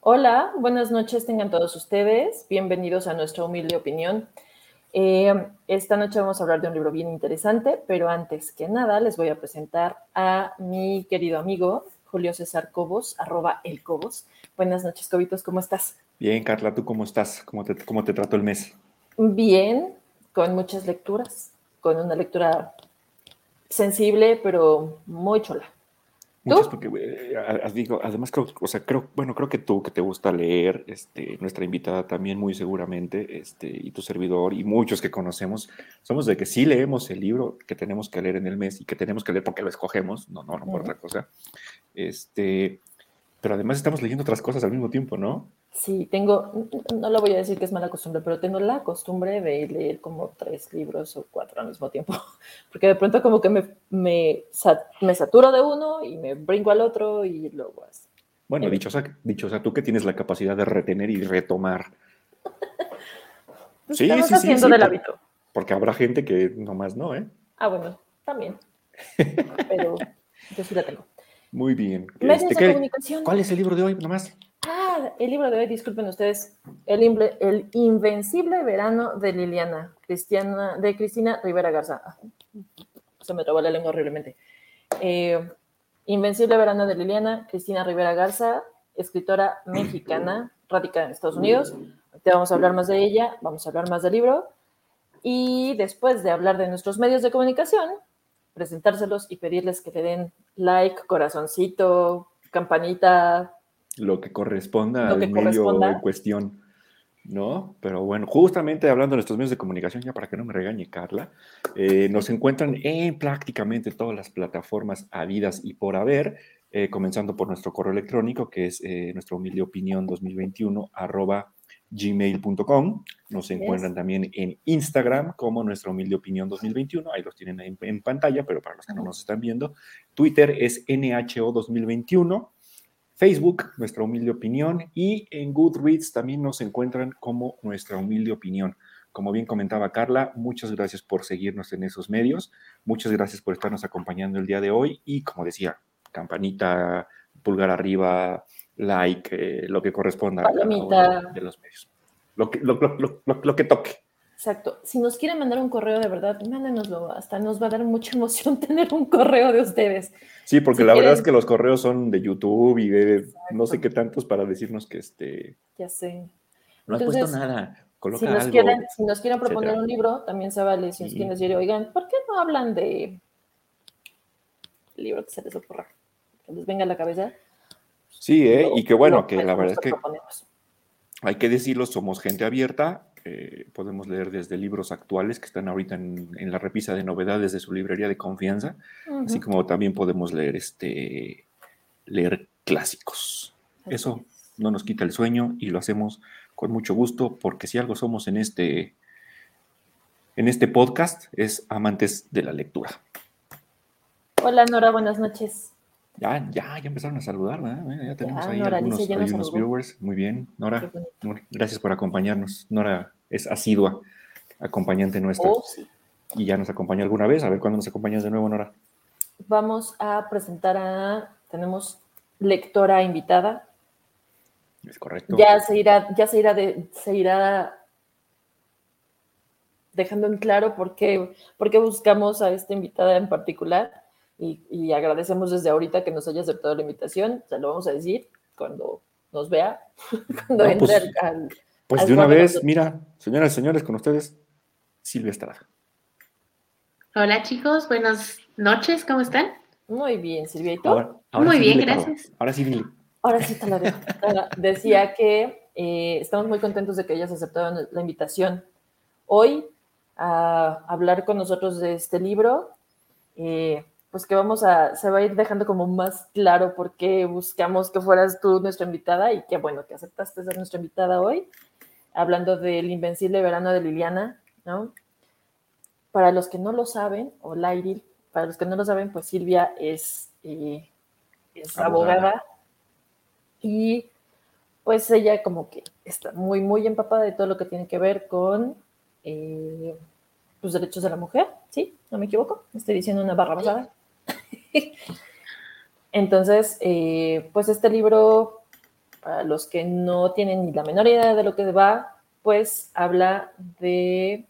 Hola, buenas noches tengan todos ustedes. Bienvenidos a nuestra humilde opinión. Eh, esta noche vamos a hablar de un libro bien interesante, pero antes que nada les voy a presentar a mi querido amigo Julio César Cobos, arroba el Cobos. Buenas noches, Cobitos, ¿cómo estás? Bien, Carla, ¿tú cómo estás? ¿Cómo te, cómo te trató el mes? Bien, con muchas lecturas, con una lectura sensible, pero muy chola. Muchas, porque eh, digo, además creo, o sea, creo, bueno, creo que tú que te gusta leer, este, nuestra invitada también muy seguramente, este, y tu servidor y muchos que conocemos, somos de que sí leemos el libro que tenemos que leer en el mes y que tenemos que leer porque lo escogemos, no, no, no por otra cosa. Este, pero además estamos leyendo otras cosas al mismo tiempo, ¿no? Sí, tengo, no lo voy a decir que es mala costumbre, pero tengo la costumbre de leer como tres libros o cuatro al mismo tiempo, porque de pronto como que me, me, me saturo de uno y me brinco al otro y luego así. Bueno, dichosa, dichosa tú que tienes la capacidad de retener y retomar. sí, sí, sí, haciendo del hábito. Porque habrá gente que nomás no, ¿eh? Ah, bueno, también. Pero yo sí la tengo. Muy bien. Este. ¿Cuál es el libro de hoy nomás? Ah, el libro de hoy, disculpen ustedes, el, el Invencible Verano de Liliana, Cristiana, de Cristina Rivera Garza. Ah, se me trabó la lengua horriblemente. Eh, Invencible Verano de Liliana, Cristina Rivera Garza, escritora mexicana, radicada en Estados Unidos. Te vamos a hablar más de ella, vamos a hablar más del libro. Y después de hablar de nuestros medios de comunicación, presentárselos y pedirles que le den like, corazoncito, campanita, lo que corresponda al medio en cuestión, ¿no? Pero bueno, justamente hablando de nuestros medios de comunicación, ya para que no me regañe Carla, eh, nos encuentran en prácticamente todas las plataformas habidas y por haber, eh, comenzando por nuestro correo electrónico, que es eh, nuestra humilde opinión 2021, arroba gmail.com. Nos encuentran también en Instagram como nuestra humilde opinión 2021. Ahí los tienen en, en, pantalla, pero para los que no nos están viendo. Twitter es NHO 2021. Facebook, nuestra humilde opinión, y en Goodreads también nos encuentran como nuestra humilde opinión. Como bien comentaba Carla, muchas gracias por seguirnos en esos medios, muchas gracias por estarnos acompañando el día de hoy y como decía, campanita, pulgar arriba, like, eh, lo que corresponda a de los medios. Lo que, lo que toque. Exacto. Si nos quieren mandar un correo de verdad, mándenoslo. Hasta nos va a dar mucha emoción tener un correo de ustedes. Sí, porque la verdad es que los correos son de YouTube y de no sé qué tantos para decirnos que este. Ya sé. No has puesto nada. Coloca si, nos algo, quieren, si nos quieren proponer un libro, también se vale. Si nos quieren decir, oigan, ¿por qué no hablan de libro que se les ocurra? Que les venga a la cabeza. Sí, ¿eh? y que bueno, que la verdad es que hay que decirlo, somos gente abierta podemos leer desde libros actuales que están ahorita en, la repisa de novedades de su librería de confianza, así como también podemos leer, este, leer clásicos. Eso no nos quita el sueño y lo hacemos con mucho gusto porque si algo somos en este, en este podcast es amantes de la lectura. Hola Nora, buenas noches. Ya, ya, ya empezaron a saludar, ¿verdad? Ya tenemos ahí algunos, viewers. Muy bien, Nora. Gracias por acompañarnos. Nora es asidua, acompañante nuestra. Oh, y ya nos acompañó alguna vez. A ver cuándo nos acompañas de nuevo, Nora. Vamos a presentar a. Tenemos lectora invitada. Es correcto. Ya se irá, ya se irá, de, se irá dejando en claro por qué, por qué buscamos a esta invitada en particular. Y, agradecemos desde ahorita que nos haya aceptado la invitación. Se lo vamos a decir cuando nos vea, cuando entre pues, al, pues de una vez, mira, señoras y señores, con ustedes, Silvia Estrada. Hola chicos, buenas noches, ¿cómo están? Muy bien, Silvia, ¿y tú? Muy bien, gracias. Ahora sí. Ahora sí te la dejo. Decía que eh, estamos muy contentos de que hayas aceptado la invitación hoy a hablar con nosotros de este libro. Eh, pues que vamos a, se va a ir dejando como más claro por qué buscamos que fueras tú nuestra invitada y qué bueno que aceptaste ser nuestra invitada hoy hablando del invencible verano de Liliana, ¿no? Para los que no lo saben, o Lairil, para los que no lo saben, pues Silvia es, eh, abogada. y pues ella como que está muy, muy empapada de todo lo que tiene que ver con eh, los derechos de la mujer, ¿sí? ¿No me equivoco? Estoy diciendo una barra basada. Entonces, eh, pues este libro para los que no tienen ni la menor idea de lo que va, pues habla de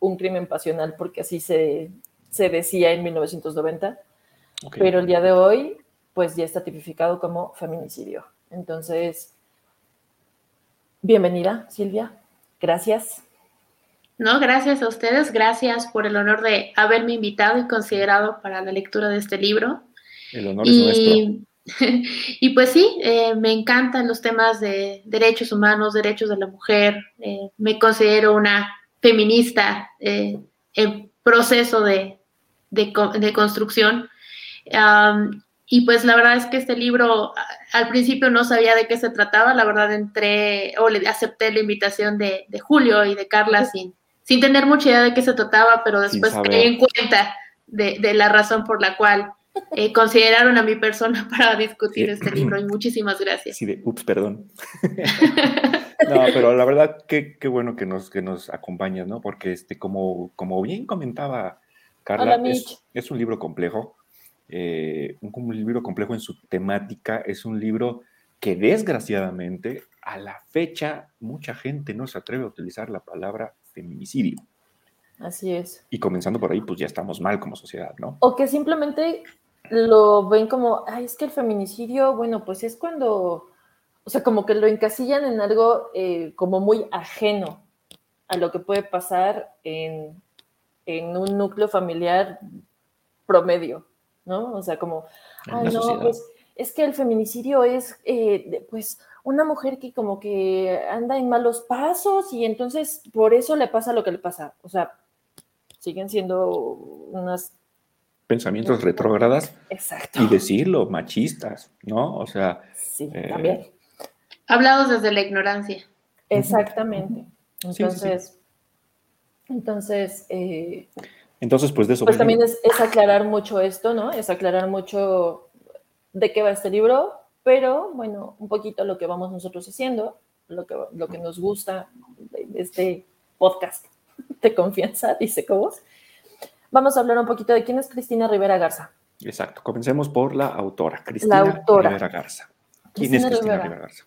un crimen pasional, porque así se, decía en 1990, pero el día de hoy, pues ya está tipificado como feminicidio. Entonces, bienvenida, Silvia. Gracias. No, gracias a ustedes, gracias por el honor de haberme invitado y considerado para la lectura de este libro. El honor es nuestro. Y pues sí, eh, me encantan los temas de derechos humanos, derechos de la mujer. Eh, me considero una feminista eh, en proceso de, construcción. y pues la verdad es que este libro al principio no sabía de qué se trataba, la verdad entré o le acepté la invitación de, Julio y de Carla sin, sin tener mucha idea de qué se trataba, pero después me di en cuenta de, de, la razón por la cual eh, consideraron a mi persona para discutir este libro y muchísimas gracias. Sí, de, ups, perdón. no, pero la verdad, qué, qué bueno que nos, que nos acompañas, ¿no? Porque, este, como, como bien comentaba Carla, es, un libro complejo, eh, un, un libro complejo en su temática, es un libro que desgraciadamente a la fecha mucha gente no se atreve a utilizar la palabra feminicidio. Así es. Y comenzando por ahí, pues ya estamos mal como sociedad, ¿no? O que simplemente lo ven como, ay, es que el feminicidio, bueno, pues es cuando, o sea, como que lo encasillan en algo eh, como muy ajeno a lo que puede pasar en, un núcleo familiar promedio, ¿no? O sea, como, ay, no, pues es que el feminicidio es, eh, pues, una mujer que como que anda en malos pasos y entonces por eso le pasa lo que le pasa. O sea, siguen siendo unas pensamientos retrógradas Exacto. y decirlo, machistas, ¿no? O sea... Sí, eh, también. Hablados desde la ignorancia. Exactamente. Entonces, entonces... Eh, entonces, pues de eso... Pues también es, aclarar mucho esto, ¿no? Es aclarar mucho de qué va este libro, pero bueno, un poquito lo que vamos nosotros haciendo, lo que, lo que nos gusta de, este podcast de confianza, dice Cobos, vamos a hablar un poquito de quién es Cristina Rivera Garza. Exacto, comencemos por la autora, Cristina Rivera Garza. ¿Quién es Cristina Rivera, Garza?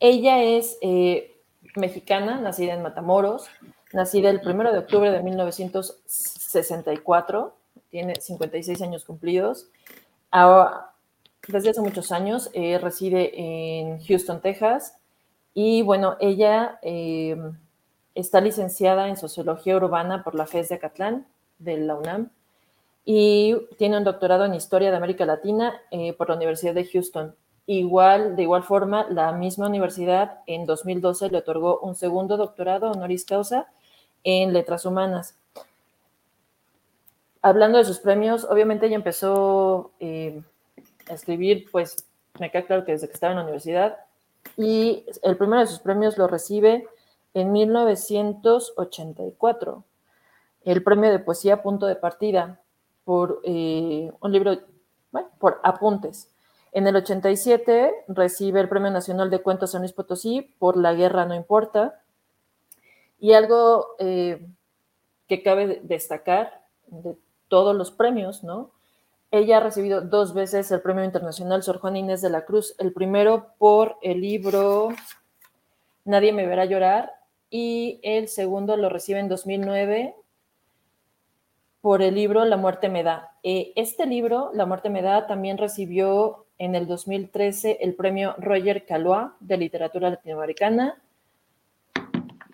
Ella es eh, mexicana, nacida en Matamoros, nacida el 1 de octubre de 1964, tiene 56 años cumplidos. Ahora, desde hace muchos años eh, reside en Houston, Texas, y bueno, ella eh, está licenciada en Sociología Urbana por la FES de Acatlán de la UNAM y tiene un doctorado en Historia de América Latina eh, por la Universidad de Houston. Igual, de igual forma, la misma universidad en 2012 le otorgó un segundo doctorado honoris causa en Letras Humanas. Hablando de sus premios, obviamente ella empezó eh, escribir, pues me queda claro que desde que estaba en la universidad, y el primero de sus premios lo recibe en 1984 el premio de poesía Punto de Partida por eh, un libro, bueno, por apuntes. En el 87 recibe el Premio Nacional de Cuentos San Luis Potosí por La Guerra No Importa. Y algo eh, que cabe destacar de todos los premios, ¿no? Ella ha recibido dos veces el Premio Internacional Sor Juana Inés de la Cruz, el primero por el libro Nadie me verá llorar y el segundo lo recibe en 2009 por el libro La muerte me da. Eh, este libro, La muerte me da, también recibió en el 2013 el premio Roger Calois de literatura latinoamericana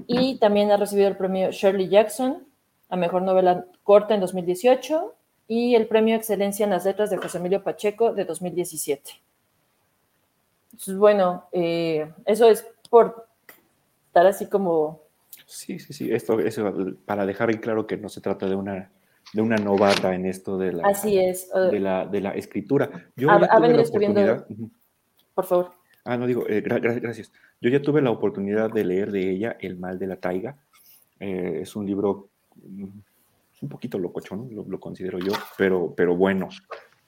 y también ha recibido el premio Shirley Jackson a mejor novela corta en 2018 y el premio Excelencia en las Letras de José Emilio Pacheco de 2017. Entonces, bueno, eh, eso es por estar así como... Sí, sí, sí, esto es para dejar en claro que no se trata de una de una novata en esto de la, Así es. de, la, de la escritura. Yo ha, venido escribiendo. Por favor. Ah, no digo, eh, gracias. Yo ya tuve la oportunidad de leer de ella El mal de la taiga. Eh, es un libro mm, un poquito locochón, lo, lo, considero yo, pero, pero bueno.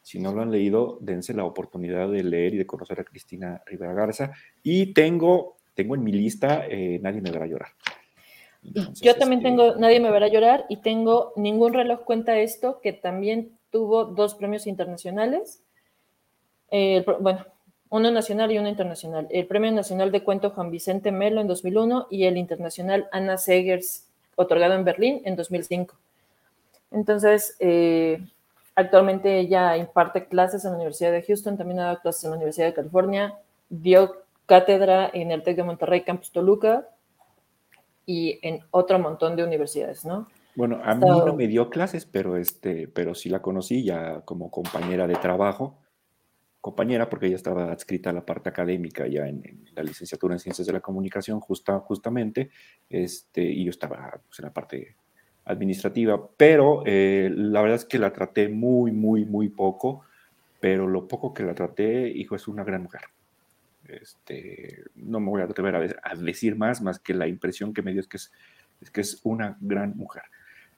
Si no lo han leído, dense la oportunidad de leer y de conocer a Cristina Rivera Garza. Y tengo, tengo en mi lista eh, Nadie me verá llorar yo también este, tengo Nadie me verá llorar y tengo Ningún reloj cuenta esto, que también tuvo dos premios internacionales. bueno, uno nacional y uno internacional. El Premio Nacional de Cuento Juan Vicente Melo en 2001 y el Internacional Anna Segers, otorgado en Berlín en 2005. Entonces, eh, actualmente ella imparte clases en la Universidad de Houston, también ha dado clases en la Universidad de California, dio cátedra en el TEC de Monterrey, Campus Toluca, y en otro montón de universidades, ¿no? Bueno, a mí no me dio clases, pero, este, pero sí la conocí ya como compañera de trabajo, compañera porque ella estaba adscrita a la parte académica ya en, la licenciatura en Ciencias de la Comunicación justa, justamente, este, y yo estaba pues, en la parte administrativa, pero eh, la verdad es que la traté muy, muy, muy poco, pero lo poco que la traté, hijo, es una gran mujer. Este, no me voy a atrever a, decir más, más que la impresión que me dio es que es, una gran mujer.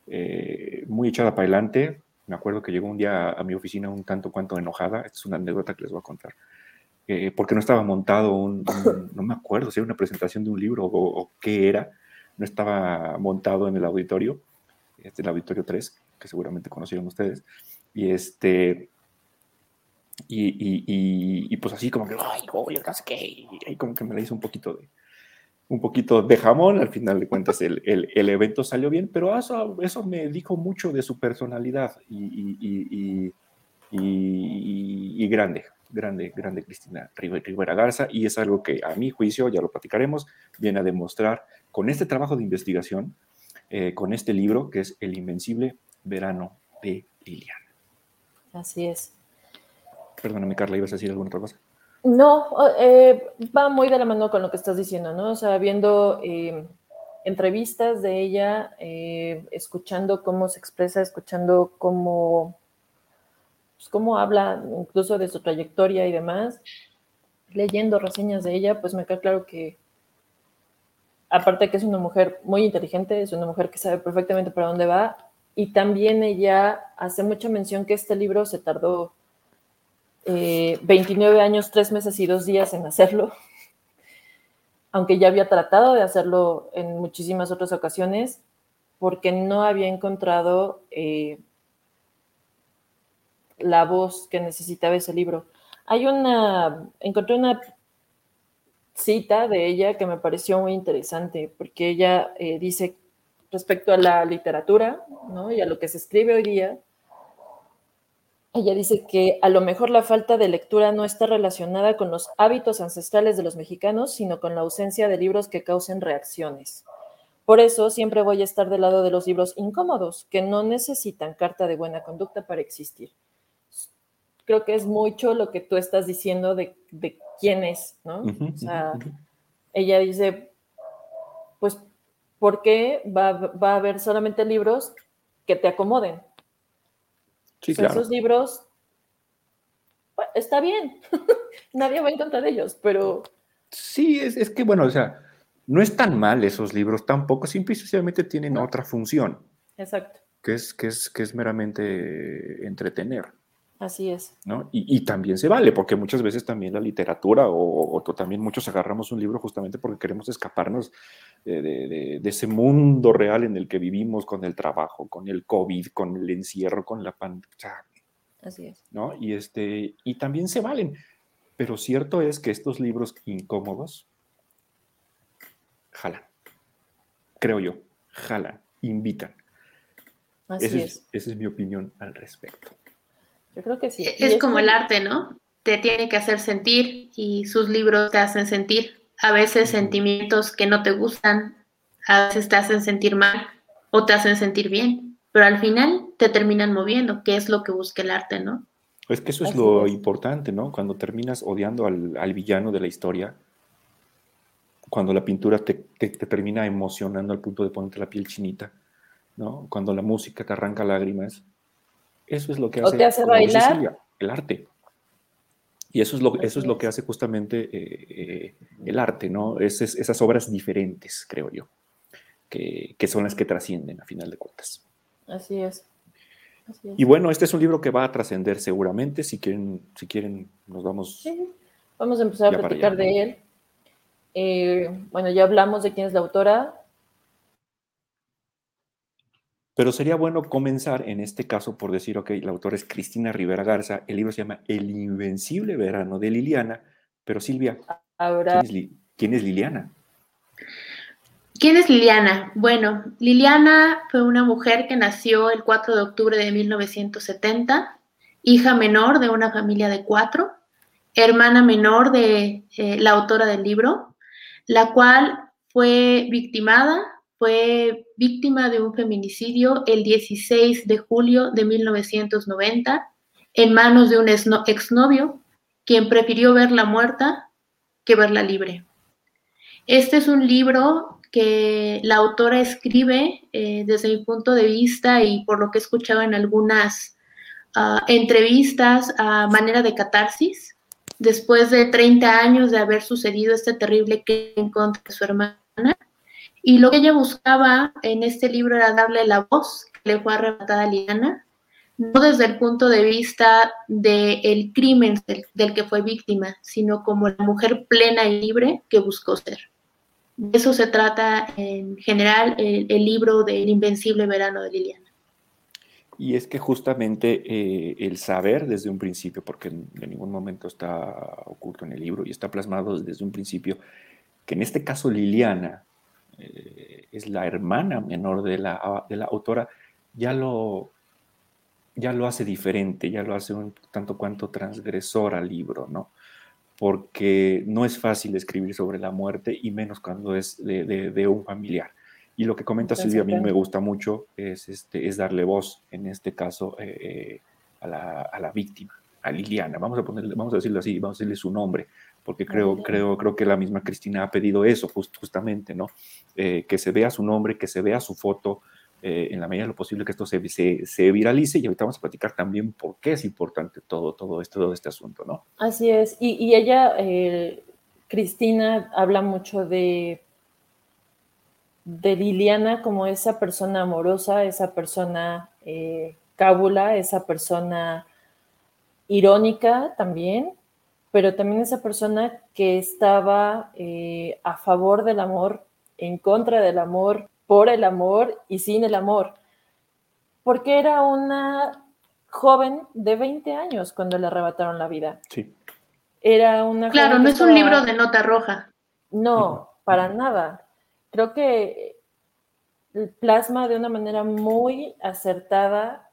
Eh, muy echada para adelante. Me acuerdo que llegó un día a, mi oficina un tanto cuanto enojada. Es una anécdota que les voy a contar. Eh, porque no estaba montado un, no me acuerdo si era una presentación de un libro o, qué era, no estaba montado en el auditorio, este, el auditorio 3, que seguramente conocieron ustedes, y este, y, pues así como que, ay, oye, qué, y como que me la hizo un poquito de, un poquito de jamón, al final de cuentas el, el, evento salió bien, pero eso, eso me dijo mucho de su personalidad y, y, grande, grande, grande Cristina Rivera Garza, y es algo que a mi juicio, ya lo platicaremos, viene a demostrar con este trabajo de investigación, eh, con este libro que es El Invencible Verano de Liliana. Así es. Perdóname, Carla, ¿ibas a decir alguna otra cosa? No, eh, va muy de la mano con lo que estás diciendo, ¿no? O sea, viendo eh, entrevistas de ella, eh, escuchando cómo se expresa, escuchando cómo, pues, cómo habla incluso de su trayectoria y demás, leyendo reseñas de ella, pues me queda claro que, aparte que es una mujer muy inteligente, es una mujer que sabe perfectamente para dónde va, y también ella hace mucha mención que este libro se tardó 29 eh, años, 3 meses y 2 días en hacerlo, aunque ya había tratado de hacerlo en muchísimas otras ocasiones, porque no había encontrado eh, la voz que necesitaba ese libro. Hay una, encontré una cita de ella que me pareció muy interesante, porque ella eh, dice respecto a la literatura ¿no? y a lo que se escribe hoy día, ella dice que a lo mejor la falta de lectura no está relacionada con los hábitos ancestrales de los mexicanos, sino con la ausencia de libros que causen reacciones. Por eso siempre voy a estar del lado de los libros incómodos, que no necesitan carta de buena conducta para existir. Creo que es mucho lo que tú estás diciendo de, quién es, ¿no? o sea, ella dice, pues, ¿por qué va, va a haber solamente libros que te acomoden? Esos libros, está bien, nadie va en contra de ellos, pero... Sí, es, que bueno, o sea, no es tan mal esos libros tampoco, simple y sencillamente tienen otra función. Exacto. Que es, que es, que es meramente entretener. Así es. ¿no? Y, también se vale, porque muchas veces también la literatura, o, también muchos agarramos un libro justamente porque queremos escaparnos de, ese mundo real en el que vivimos con el trabajo, con el COVID, con el encierro, con la pandemia. Así es. ¿no? Y, este, y también se valen. Pero cierto es que estos libros incómodos jalan. Creo yo, jalan, invitan. Así es. esa es mi opinión al respecto. Yo creo que sí. Es como el arte, ¿no? Te tiene que hacer sentir y sus libros te hacen sentir. A veces sentimientos que no te gustan, a veces te hacen sentir mal o te hacen sentir bien, pero al final te terminan moviendo, que es lo que busca el arte, ¿no? Es que eso es lo importante, ¿no? Cuando terminas odiando al, villano de la historia, cuando la pintura te, te, termina emocionando al punto de ponerte la piel chinita, ¿no? Cuando la música te arranca lágrimas, eso es lo que hace, te hace bailar? el arte. Y eso es lo, eso es lo que hace justamente eh, eh, el arte, ¿no? Es, esas obras diferentes, creo yo, que, que, son las que trascienden a final de cuentas. Así es. Y bueno, este es un libro que va a trascender seguramente. Si quieren, si quieren, nos vamos. Vamos a empezar a platicar de él. Eh, bueno, ya hablamos de quién es la autora. Pero sería bueno comenzar en este caso por decir, ok, la autora es Cristina Rivera Garza, el libro se llama El Invencible Verano de Liliana, Pero Silvia, ¿quién, es Liliana? ¿Quién es Liliana? Bueno, Liliana fue una mujer que nació el 4 de octubre de 1970, hija menor de una familia de cuatro, hermana menor de eh, la autora del libro, la cual fue victimada, fue víctima de un feminicidio el 16 de julio de 1990 en manos de un exnovio, quien prefirió verla muerta que verla libre. Este es un libro que la autora escribe eh, desde mi punto de vista y por lo que he escuchado en algunas ah, entrevistas a manera de catarsis, después de 30 años de haber sucedido este terrible crimen contra su hermana y lo que ella buscaba en este libro era darle la voz que le fue arrebatada a Liana, no desde el punto de vista del crimen del, que fue víctima, sino como la mujer plena y libre que buscó ser. De eso se trata en general el, libro del Invencible Verano de Liliana. Y es que justamente eh, el saber desde un principio, porque en, ningún momento está oculto en el libro y está plasmado desde un principio, que en este caso Liliana eh, es la hermana menor de la, de la autora, ya lo, ya lo hace diferente, ya lo hace un tanto cuanto transgresor al libro, ¿no? Porque no es fácil escribir sobre la muerte y menos cuando es de, un familiar. Y lo que comenta Silvia a mí me gusta mucho es, este, es darle voz, en este caso, eh, eh, a, la, a, la, víctima, a Liliana. Vamos a, ponerle, vamos a decirlo así, vamos a decirle su nombre, porque creo, creo, creo que la misma Cristina ha pedido eso justamente, ¿no? Eh, que se vea su nombre, que se vea su foto, eh, en la medida de lo posible que esto se, se, viralice y ahorita vamos a platicar también por qué es importante todo, todo, esto, todo este asunto, ¿no? Así es, y, y ella, eh, Cristina, habla mucho de, de Liliana como esa persona amorosa, esa persona cábula, esa persona irónica también, pero también esa persona que estaba eh, a favor del amor, en contra del amor, por el amor y sin el amor, porque era una joven de 20 años cuando le arrebataron la vida. Sí. Era una Claro, no es un libro de nota roja. No, para nada. Creo que plasma de una manera muy acertada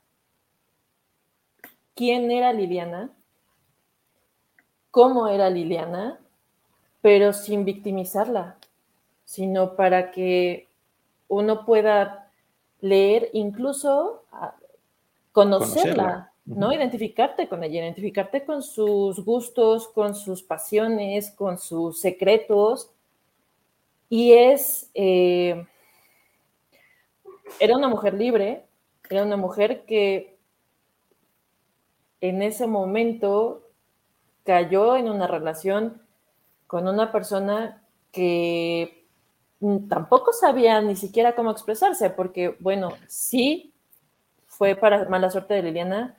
quién era Liliana, cómo era Liliana, pero sin victimizarla, sino para que uno pueda leer, incluso conocerla, ¿no? Identificarte con ella, identificarte con sus gustos, con sus pasiones, con sus secretos. Y es, eh, era una mujer libre, era una mujer que en ese momento cayó en una relación con una persona que tampoco sabía ni siquiera cómo expresarse, porque, bueno, sí fue para mala suerte de Liliana,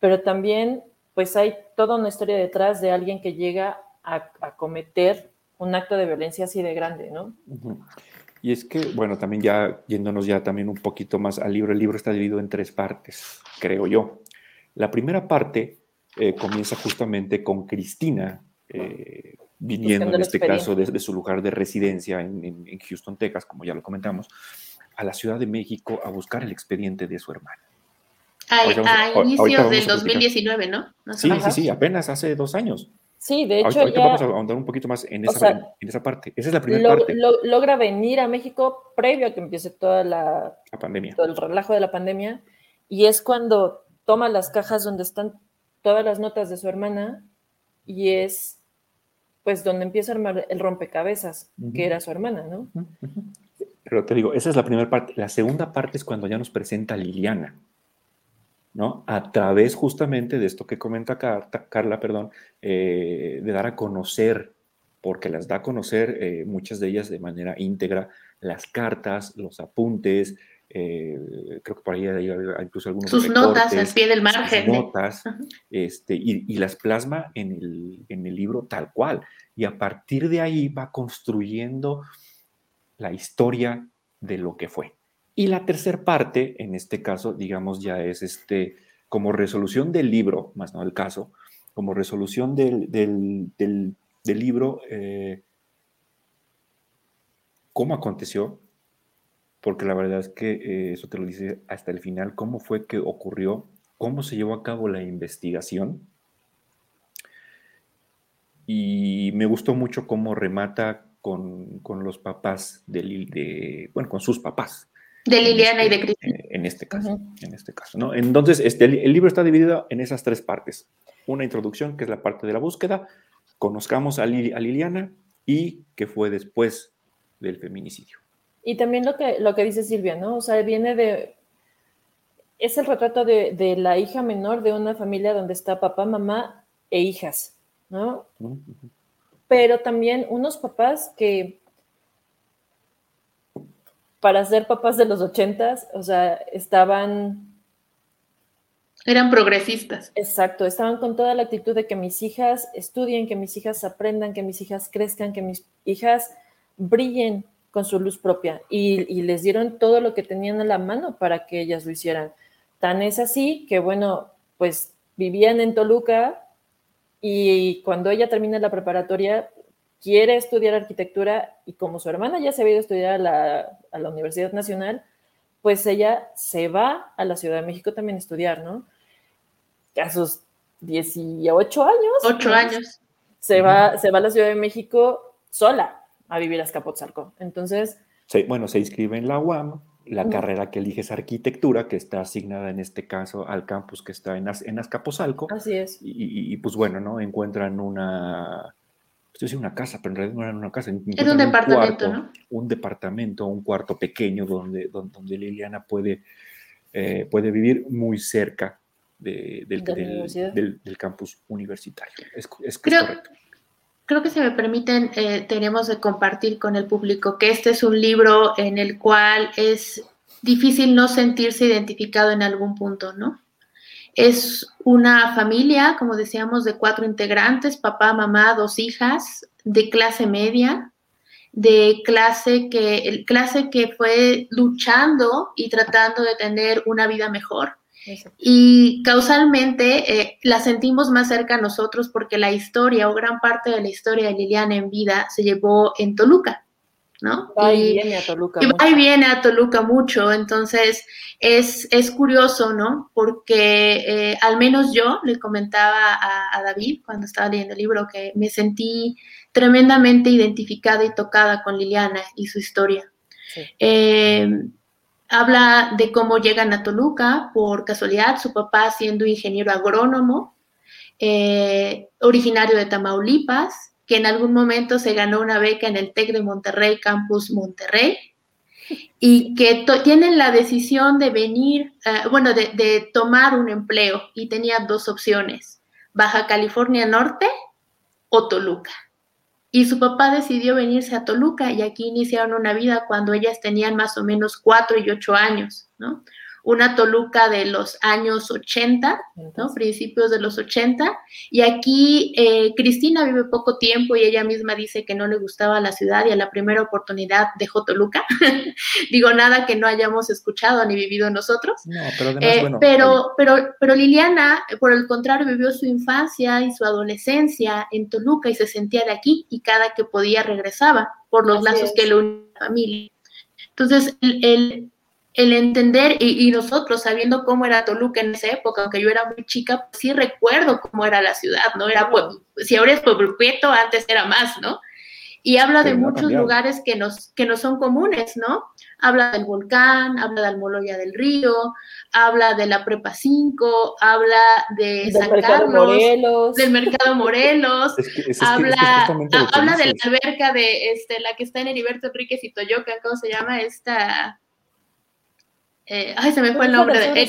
pero también, pues hay toda una historia detrás de alguien que llega a, cometer un acto de violencia así de grande, ¿no? Y es que, bueno, también ya yéndonos ya también un poquito más al libro, el libro está dividido en tres partes, creo yo. La primera parte eh, comienza justamente con Cristina, eh, viniendo en este caso desde su lugar de residencia en, Houston, Texas, como ya lo comentamos, a la Ciudad de México a buscar el expediente de su hermana. A, inicios del 2019, ¿no? sí, sí, sí, apenas hace dos años. Sí, de hecho. Ahorita, vamos a ahondar un poquito más en esa, en esa parte. Esa es la primera parte. logra venir a México previo a que empiece toda la, la pandemia. Todo el relajo de la pandemia. Y es cuando toma las cajas donde están todas las notas de su hermana y es pues donde empieza a armar el rompecabezas, que era su hermana, ¿no? Pero te digo, esa es la primera parte. La segunda parte es cuando ya nos presenta Liliana, ¿no? A través justamente de esto que comenta Carla, perdón, eh, de dar a conocer, porque las da a conocer eh, muchas de ellas de manera íntegra, las cartas, los apuntes, eh, creo que por ahí hay, incluso algunos sus notas al pie del margen. notas este, y, las plasma en el, en el, libro tal cual. Y a partir de ahí va construyendo la historia de lo que fue. Y la tercera parte en este caso digamos ya es este como resolución del libro más no del caso como resolución del, del, del libro eh, cómo aconteció, porque la verdad es que eh, eso te lo dice hasta el final, cómo fue que ocurrió, cómo se llevó a cabo la investigación. Y me gustó mucho cómo remata con, los papás de, de, bueno, con sus papás. De Liliana y de este, Cristina. Eh, en este caso, en este caso, ¿no? Entonces, este, el, libro está dividido en esas tres partes. Una introducción, que es la parte de la búsqueda, conozcamos a, a Liliana y qué fue después del feminicidio. Y también lo que, lo que dice Silvia, ¿no? O sea, viene de... Es el retrato de, de la hija menor de una familia donde está papá, mamá e hijas, ¿no? Pero también unos papás que para ser papás de los ochentas, o sea, estaban... Eran progresistas. Exacto, estaban con toda la actitud de que mis hijas estudien, que mis hijas aprendan, que mis hijas crezcan, que mis hijas brillen con su luz propia y, les dieron todo lo que tenían a la mano para que ellas lo hicieran. Tan es así que, bueno, pues vivían en Toluca y cuando ella termina la preparatoria, quiere estudiar arquitectura y como su hermana ya se había ido a estudiar a la, a la Universidad Nacional, pues ella se va a la Ciudad de México también a estudiar, ¿no? A sus 18 años. 8 años. Se va, se va a la Ciudad de México sola a vivir a Escapotzalco. Entonces... bueno, se inscribe en la UAM, la carrera que elige es arquitectura, que está asignada en este caso al campus que está en, en Azcapotzalco. Así es. Y, pues bueno, ¿no? Encuentran una, estoy diciendo una casa, pero en realidad no era una casa. Es un departamento, ¿no? Un departamento, un cuarto pequeño donde, donde, Liliana puede, eh, puede vivir muy cerca del, del, campus universitario. Es, es correcto creo que si me permiten, eh, tenemos de compartir con el público que este es un libro en el cual es difícil no sentirse identificado en algún punto, ¿no? Es una familia, como decíamos, de cuatro integrantes, papá, mamá, dos hijas, de clase media, de clase que, clase que fue luchando y tratando de tener una vida mejor y causalmente eh, la sentimos más cerca a nosotros porque la historia o gran parte de la historia de Liliana en vida se llevó en Toluca, ¿no? Va y, viene a Toluca. Y va y viene a Toluca mucho, entonces es, es curioso, ¿no? Porque eh, al menos yo le comentaba a, David cuando estaba leyendo el libro que me sentí tremendamente identificada y tocada con Liliana y su historia. Eh, Habla de cómo llegan a Toluca por casualidad, su papá siendo ingeniero agrónomo, eh, originario de Tamaulipas, que en algún momento se ganó una beca en el TEC de Monterrey, Campus Monterrey, y que tienen la decisión de venir, eh, bueno, de, de tomar un empleo y tenía dos opciones, Baja California Norte o Toluca. Y su papá decidió venirse a Toluca y aquí iniciaron una vida cuando ellas tenían más o menos cuatro y ocho años, ¿no? Una Toluca de los años 80, ¿no? principios de los 80, y aquí eh, Cristina vive poco tiempo y ella misma dice que no le gustaba la ciudad y a la primera oportunidad dejó Toluca. Digo, nada que no hayamos escuchado ni vivido nosotros. No, pero, además, eh, pero, pero, pero Liliana, por el contrario, vivió su infancia y su adolescencia en Toluca y se sentía de aquí y cada que podía regresaba por los lazos que le unían a la familia. Entonces, el, el entender, y, nosotros sabiendo cómo era Toluca en esa época, aunque yo era muy chica, pues sí recuerdo cómo era la ciudad, ¿no? Era, si ahora es Pueblo Prieto, antes era más, ¿no? Y habla de muchos lugares que nos, que no son comunes, ¿no? Habla del volcán, habla de Almoloya del Río, habla de la Prepa 5, habla de San Carlos, Morelos. del Mercado Morelos, habla, habla de la alberca de este, la que está en Heriberto Enríquez y Toyoca, ¿cómo se llama? Esta eh, ay, se me fue el nombre de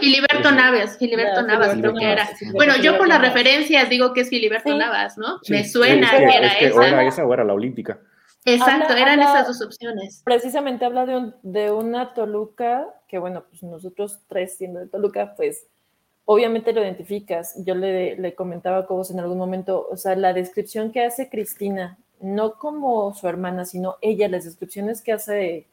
Filiberto Naves, Filiberto Navas creo que era. Bueno, yo por las referencias digo que es Filiberto Navas, ¿no? me suena que, era esa. O era esa o era la Olímpica. Exacto, eran esas dos opciones. Precisamente habla de, de una Toluca, que bueno, pues nosotros tres siendo de Toluca, pues obviamente lo identificas. Yo le, le comentaba a Cobos en algún momento, o sea, la descripción que hace Cristina, no como su hermana, sino ella, las descripciones que hace de,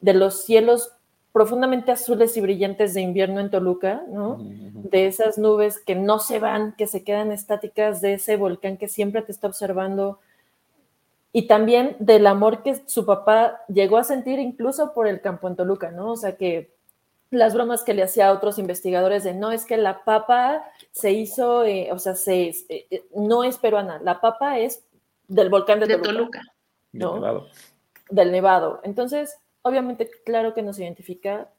de los cielos profundamente azules y brillantes de invierno en Toluca, ¿no? De esas nubes que no se van, que se quedan estáticas, de ese volcán que siempre te está observando, y también del amor que su papá llegó a sentir incluso por el campo en Toluca, ¿no? O sea que las bromas que le hacía a otros investigadores de no, es que la papa se hizo, eh, o sea, se, eh, eh, no es peruana, la papa es del volcán de, Toluca. ¿no? Del Nevado. Del Nevado. Entonces, obviamente, claro que nos identifica.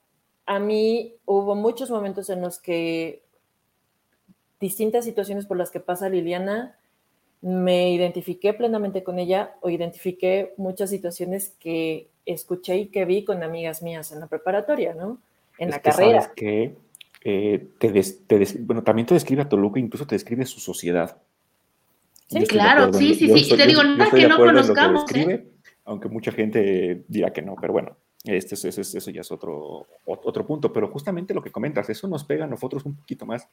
A mí hubo muchos momentos en los que distintas situaciones por las que pasa Liliana, me identifiqué plenamente con ella o identifiqué muchas situaciones que escuché y que vi con amigas mías en la preparatoria, ¿no? En la carrera. Sabes que eh, te, bueno, también te describe a Toluca, incluso te describe su sociedad. Sí, claro, sí, sí, sí. Y te digo, no es que no conozcamos. ¿eh? Aunque mucha gente dirá que no, pero bueno, este, eso, eso ya es otro, otro punto. Pero justamente lo que comentas, eso nos pega a nosotros un poquito más,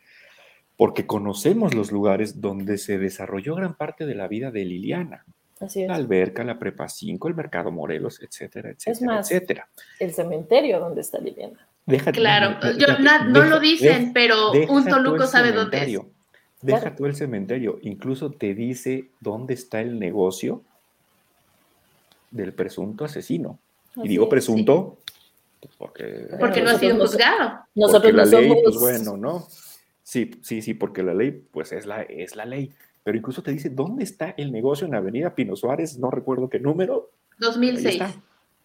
porque conocemos los lugares donde se desarrolló gran parte de la vida de Liliana. Así es. La alberca, la Prepa 5, el Mercado Morelos, etcétera, etcétera, es más, etcétera. El cementerio donde está Liliana. claro, no, lo dicen, pero un Toluco sabe dónde es. Deja tú el cementerio, incluso te dice dónde está el negocio del presunto asesino. y digo presunto pues, porque, porque no ha sido juzgado. Nosotros la ley, pues bueno, ¿no? Sí, sí, sí, porque la ley, pues es la, es la ley. Pero incluso te dice dónde está el negocio en Avenida Pino Suárez, no recuerdo qué número. 2006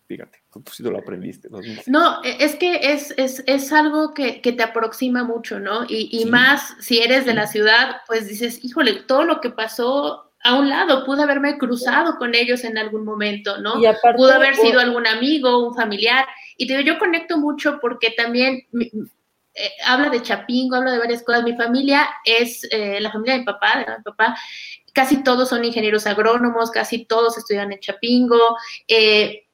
fíjate, tú sí lo aprendiste. No, e, es que es, es, es algo que, que, te aproxima mucho, ¿no? Y, y más si eres de la ciudad, pues dices, híjole, todo lo que pasó a un lado, pude haberme cruzado con ellos en algún momento, ¿no? Pudo haber sido algún amigo, un familiar. Y te digo, yo conecto mucho porque también eh, habla de Chapingo, habla de varias cosas. Mi familia es eh, la familia de mi papá, de mi papá. Casi todos son ingenieros agrónomos, casi todos estudian en Chapingo. Eh,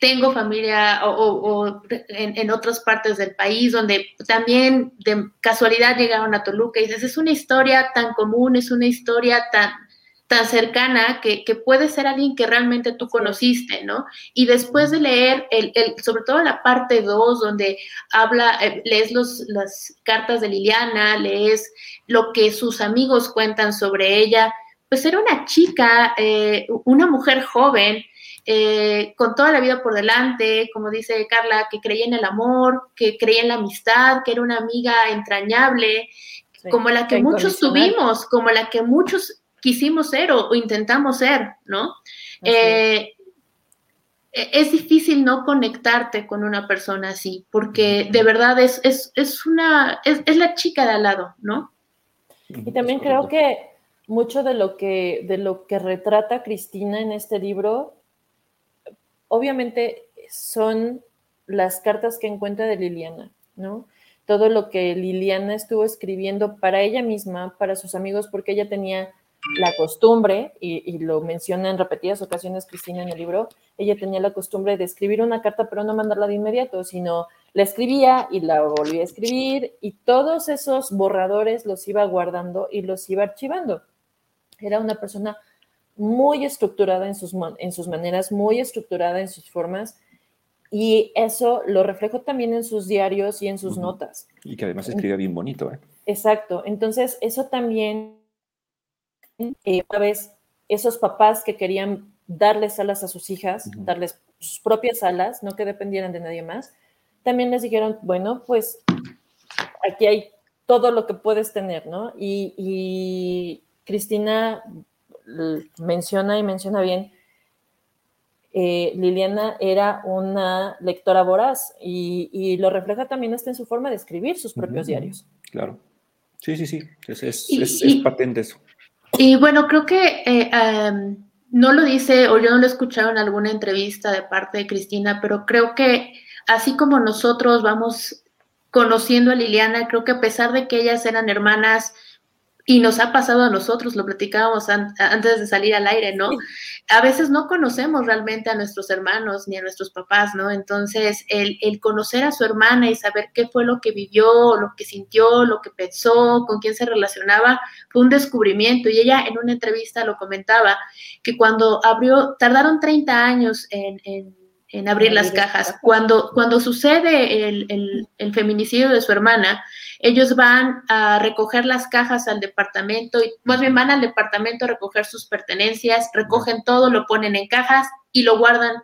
tengo familia o, en, otras partes del país donde también de casualidad llegaron a Toluca y dices, es una historia tan común, es una historia tan, tan cercana que, puede ser alguien que realmente tú conociste, ¿no? Y después de leer, el, sobre todo la parte 2, donde habla, eh, lees los, las cartas de Liliana, lees lo que sus amigos cuentan sobre ella, pues era una chica, eh, una mujer joven, eh, con toda la vida por delante, como dice Carla, que creía en el amor, que creía en la amistad, que era una amiga entrañable, como la que muchos tuvimos, como la que muchos quisimos ser o, intentamos ser, ¿no? Eh, e, es. difícil no conectarte con una persona así, porque de verdad es, es, una, es, la chica de al lado, ¿no? Y también creo que mucho de lo que, de lo que retrata Cristina en este libro obviamente son las cartas que encuentra de Liliana, ¿no? Todo lo que Liliana estuvo escribiendo para ella misma, para sus amigos, porque ella tenía la costumbre, y, lo menciona en repetidas ocasiones Cristina en el libro, ella tenía la costumbre de escribir una carta, pero no mandarla de inmediato, sino la escribía y la volvía a escribir, y todos esos borradores los iba guardando y los iba archivando. Era una persona muy estructurada en sus, en sus maneras, muy estructurada en sus formas, y eso lo reflejo también en sus diarios y en sus notas. Y que además escribía bien bonito. ¿eh? Exacto, entonces eso también, eh, una vez, esos papás que querían darles alas a sus hijas, darles sus propias alas, no que dependieran de nadie más, también les dijeron, bueno, pues aquí hay todo lo que puedes tener, ¿no? Y, y Cristina menciona y menciona bien, eh, Liliana era una lectora voraz y, lo refleja también hasta en su forma de escribir sus propios diarios. Claro. Sí, sí, sí, es, patente eso. Y bueno, creo que eh, no lo dice o yo no lo he escuchado en alguna entrevista de parte de Cristina, pero creo que así como nosotros vamos conociendo a Liliana, creo que a pesar de que ellas eran hermanas, y nos ha pasado a nosotros, lo platicábamos antes de salir al aire, ¿no? A veces no conocemos realmente a nuestros hermanos ni a nuestros papás, ¿no? Entonces, el, conocer a su hermana y saber qué fue lo que vivió, lo que sintió, lo que pensó, con quién se relacionaba, fue un descubrimiento. Y ella en una entrevista lo comentaba, que cuando abrió, tardaron 30 años en, en abrir las cajas. Cuando, cuando sucede el, el, feminicidio de su hermana, ellos van a recoger las cajas al departamento, y más bien van al departamento a recoger sus pertenencias, recogen todo, lo ponen en cajas y lo guardan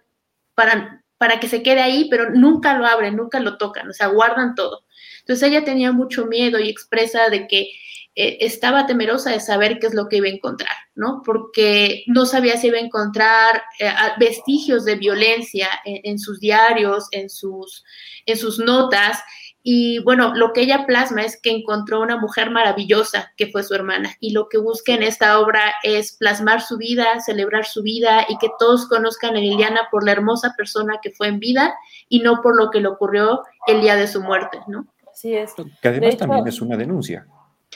para, para que se quede ahí, pero nunca lo abren, nunca lo tocan, o sea, guardan todo. Entonces ella tenía mucho miedo y expresa de que eh, estaba temerosa de saber qué es lo que iba a encontrar, ¿no? Porque no sabía si iba a encontrar eh, vestigios de violencia en, sus diarios, en sus, en sus notas. Y bueno, lo que ella plasma es que encontró una mujer maravillosa que fue su hermana. Y lo que busca en esta obra es plasmar su vida, celebrar su vida y que todos conozcan a Liliana por la hermosa persona que fue en vida y no por lo que le ocurrió el día de su muerte, ¿no? Así es. Que además también es una denuncia.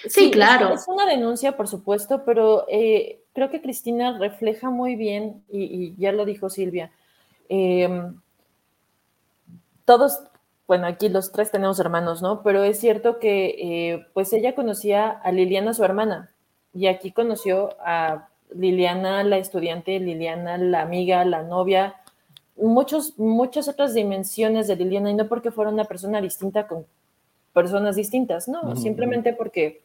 Sí, claro. Es, una denuncia, por supuesto, pero eh, creo que Cristina refleja muy bien, y, ya lo dijo Silvia, em, todos, bueno, aquí los tres tenemos hermanos, ¿no? Pero es cierto que eh, pues ella conocía a Liliana, su hermana, y aquí conoció a Liliana, la estudiante, Liliana, la amiga, la novia, muchos, muchas otras dimensiones de Liliana, y no porque fuera una persona distinta con personas distintas, no, simplemente porque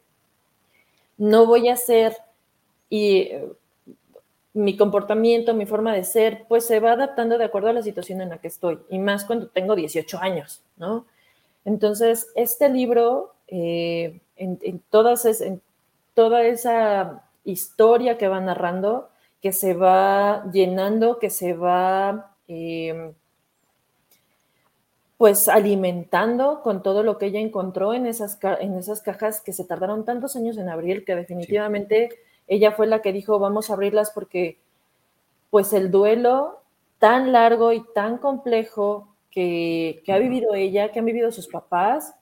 no voy a ser y eh, mi comportamiento, mi forma de ser, pues se va adaptando de acuerdo a la situación en la que estoy, y más cuando tengo 18 años, ¿no? Entonces, este libro, eh, en, todas en toda esa historia que va narrando, que se va llenando, que se va eh, pues alimentando con todo lo que ella encontró en esas, en esas cajas que se tardaron tantos años en abrir, que definitivamente ella fue la que dijo, vamos a abrirlas porque pues el duelo tan largo y tan complejo que, ha vivido ella, que han vivido sus papás,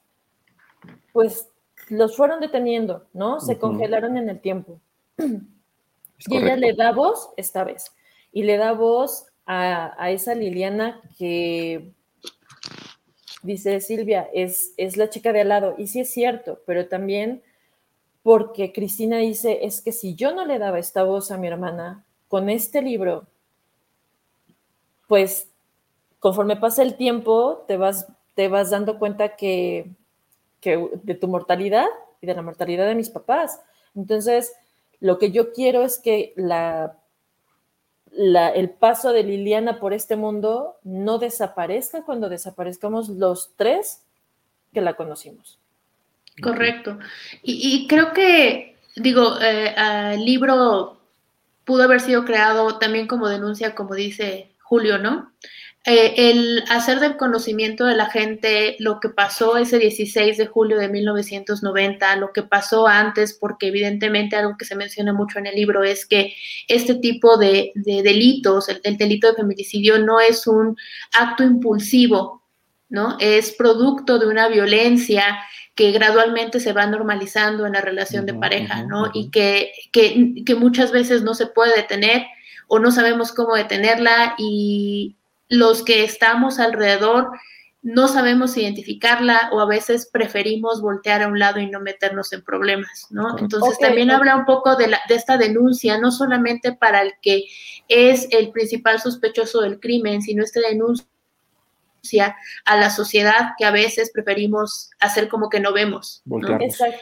pues los fueron deteniendo, ¿no? Se congelaron en el tiempo. y ella le da voz esta vez, y le da voz a, a esa Liliana que dice Silvia, es, es la chica de al lado. Y sí es cierto, pero también porque Cristina dice, es que si yo no le daba esta voz a mi hermana con este libro, pues conforme pasa el tiempo, te vas, te vas dando cuenta que, que de tu mortalidad y de la mortalidad de mis papás. Entonces, lo que yo quiero es que la el paso de Liliana por este mundo no desaparezca cuando desaparezcamos los tres que la conocimos. Correcto. Y, creo que, digo, eh, el libro pudo haber sido creado también como denuncia, como dice Julio, ¿no? Eh, el hacer del conocimiento de la gente lo que pasó ese 16 de julio de 1990, lo que pasó antes, porque evidentemente algo que se menciona mucho en el libro es que este tipo de, delitos, el, delito de feminicidio, no es un acto impulsivo, ¿no? Es producto de una violencia que gradualmente se va normalizando en la relación de pareja, ¿no? Y que, que, que muchas veces no se puede detener o no sabemos cómo detenerla y, los que estamos alrededor no sabemos identificarla o a veces preferimos voltear a un lado y no meternos en problemas, ¿no? Entonces también habla un poco de, la, de esta denuncia, no solamente para el que es el principal sospechoso del crimen, sino esta denuncia a la sociedad que a veces preferimos hacer como que no vemos.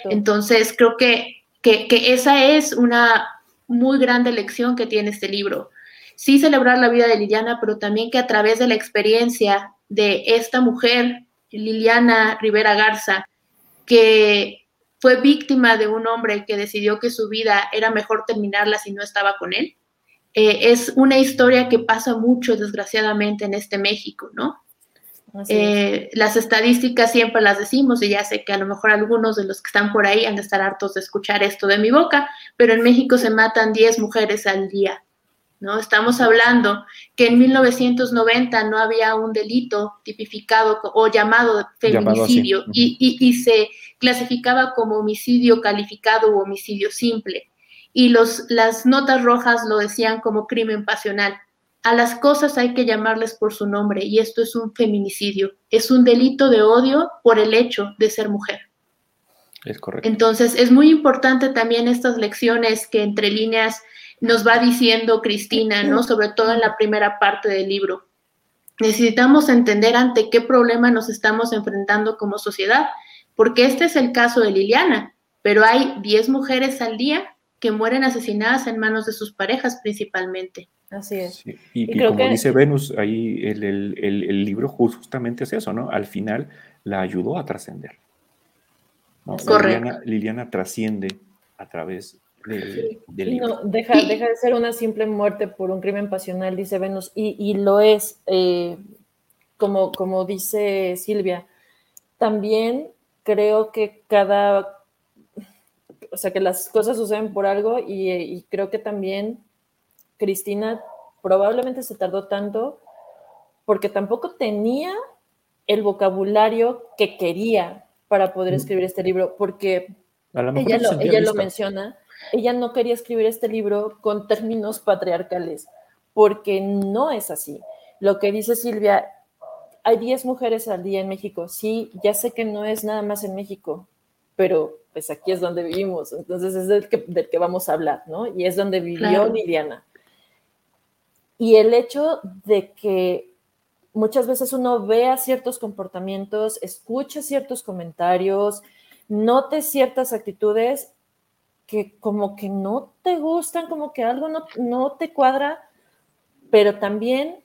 Entonces creo que, que, que esa es una muy grande lección que tiene este libro sí celebrar la vida de Liliana, pero también que a través de la experiencia de esta mujer, Liliana Rivera Garza, que fue víctima de un hombre que decidió que su vida era mejor terminarla si no estaba con él. Eh, es una historia que pasa mucho, desgraciadamente, en este México, ¿no? Eh, las estadísticas siempre las decimos y ya sé que a lo mejor algunos de los que están por ahí han de estar hartos de escuchar esto de mi boca, pero en México se matan 10 mujeres al día ¿no? Estamos hablando que en 1990 no había un delito tipificado o llamado feminicidio y, se clasificaba como homicidio calificado u homicidio simple. Y los, las notas rojas lo decían como crimen pasional. A las cosas hay que llamarles por su nombre y esto es un feminicidio. Es un delito de odio por el hecho de ser mujer. Es correcto. Entonces, es muy importante también estas lecciones que entre líneas nos va diciendo Cristina, ¿no? Sobre todo en la primera parte del libro. necesitamos entender ante qué problema nos estamos enfrentando como sociedad, porque este es el caso de Liliana, pero hay 10 mujeres al día que mueren asesinadas en manos de sus parejas principalmente. Así es. Y, como dice Venus, ahí el, libro justamente es eso, ¿no? Al final la ayudó a trascender. Correcto. Liliana, trasciende a través del. No, deja, deja, de ser una simple muerte por un crimen pasional, dice Venus, y, lo es, eh, como, como dice Silvia. También creo que cada, o sea, que las cosas suceden por algo y creo que también Cristina probablemente se tardó tanto porque tampoco tenía el vocabulario que quería para poder escribir este libro, porque ella, lo, ella lo, menciona, ella no quería escribir este libro con términos patriarcales, porque no es así. Lo que dice Silvia, hay 10 mujeres al día en México, sí, ya sé que no es nada más en México, pero pues aquí es donde vivimos, entonces es del que, del que vamos a hablar, ¿no? Y es donde vivió Liliana. Y el hecho de que muchas veces uno vea ciertos comportamientos, escucha ciertos comentarios, note ciertas actitudes que como que no te gustan, como que algo no, no te cuadra, pero también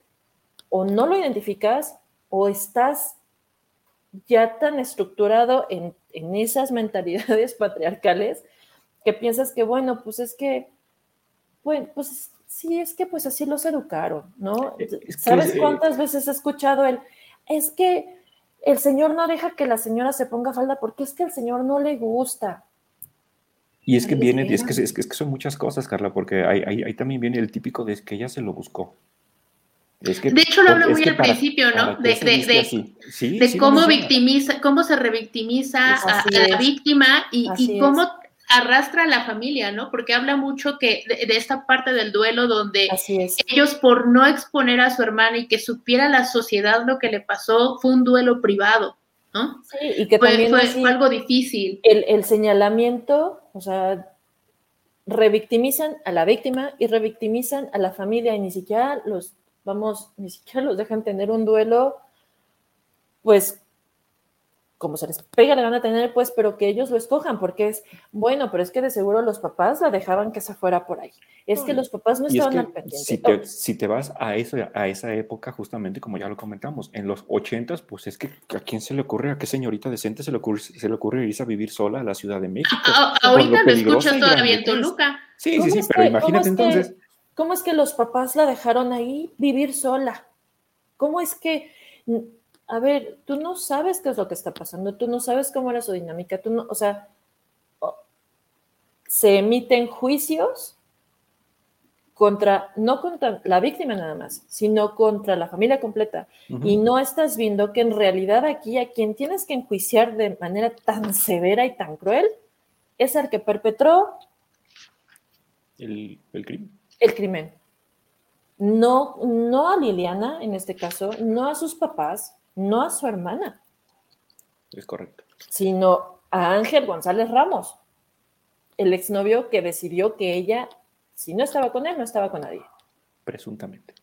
o no lo identificas o estás ya tan estructurado en, en esas mentalidades patriarcales que piensas que, bueno, pues es que, bueno, pues sí, es que pues así los educaron, ¿no? Eh, ¿Sabes cuántas veces he escuchado el, es que el señor no deja que la señora se ponga falda porque es que el señor no le gusta? Y es que viene, es que, es que, son muchas cosas, Carla, porque ahí, también viene el típico de que ella se lo buscó. de hecho, lo hablo muy al principio, ¿no? De, de, cómo victimiza, cómo se revictimiza a, la víctima y, y cómo arrastra a la familia, ¿no? Porque habla mucho que de, esta parte del duelo donde ellos por no exponer a su hermana y que supiera la sociedad lo que le pasó, fue un duelo privado, ¿no? Sí, y que también fue, algo difícil. El, señalamiento, o sea, revictimizan a la víctima y revictimizan a la familia y ni siquiera los, vamos, ni siquiera los dejan tener un duelo, pues como se les pega le van a tener, pues, pero que ellos lo escojan, porque es, bueno, pero es que de seguro los papás la dejaban que se fuera por ahí. Es que los papás no estaban al pendiente. Si te, si te, vas a, eso, a esa época, justamente como ya lo comentamos, en los ochentas, pues es que a quién se le ocurre, a qué señorita decente se le ocurre, se le ocurre irse a vivir sola a la Ciudad de México. ahorita lo escuchas todavía en Toluca. Sí, sí, sí, pero imagínate entonces. ¿Cómo es que los papás la dejaron ahí vivir sola? ¿Cómo es que a ver, tú no sabes qué es lo que está pasando, tú no sabes cómo era su dinámica, tú no, o sea, se emiten juicios contra, no contra la víctima nada más, sino contra la familia completa. Y no estás viendo que en realidad aquí a quien tienes que enjuiciar de manera tan severa y tan cruel es el que perpetró el, el crimen. El crimen. No, no a Liliana, en este caso, no a sus papás, no a su hermana. Es correcto. Sino a Ángel González Ramos, el exnovio que decidió que ella, si no estaba con él, no estaba con nadie. Presuntamente.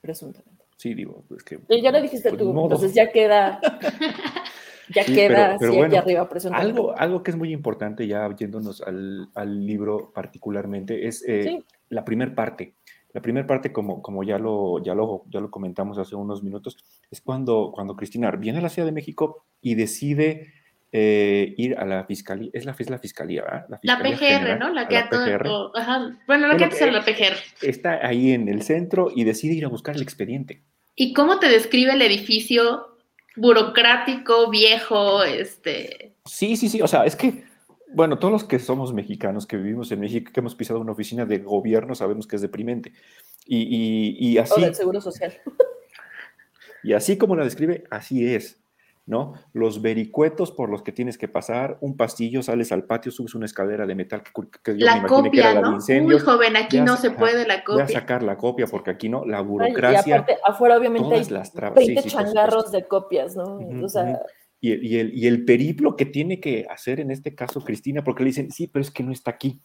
Presuntamente. Sí, digo, es que. Y ya lo dijiste pues, tú, entonces ya queda. ya queda pero, aquí arriba presuntamente. Algo, algo que es muy importante, ya yéndonos al, libro particularmente, es eh, la primera parte. La primera parte, como, como ya, lo, ya, lo, ya lo comentamos hace unos minutos, es cuando, cuando Cristina viene a la Ciudad de México y decide eh, ir a la fiscalía, es la, es la fiscalía, ¿verdad? La, PGR, ¿no? La que a todo, ajá. Bueno, la que antes era la PGR. Está ahí en el centro y decide ir a buscar el expediente. ¿Y cómo te describe el edificio burocrático, viejo, este? Sí, sí, sí, o sea, es que bueno, todos los que somos mexicanos, que vivimos en México, que hemos pisado una oficina de gobierno, sabemos que es deprimente. Y, y, así. O del Seguro Social. Y así como la describe, así es. ¿no? Los vericuetos por los que tienes que pasar, un pastillo, sales al patio, subes una escalera de metal que, yo la me copia, que era la de incendios. Muy joven, aquí no se puede la copia. Voy a sacar la copia porque aquí no, la burocracia. y aparte, afuera obviamente hay las 20 changarros de copias, ¿no? o sea, y, el, y el periplo que tiene que hacer en este caso Cristina, porque le dicen, sí, pero es que no está aquí,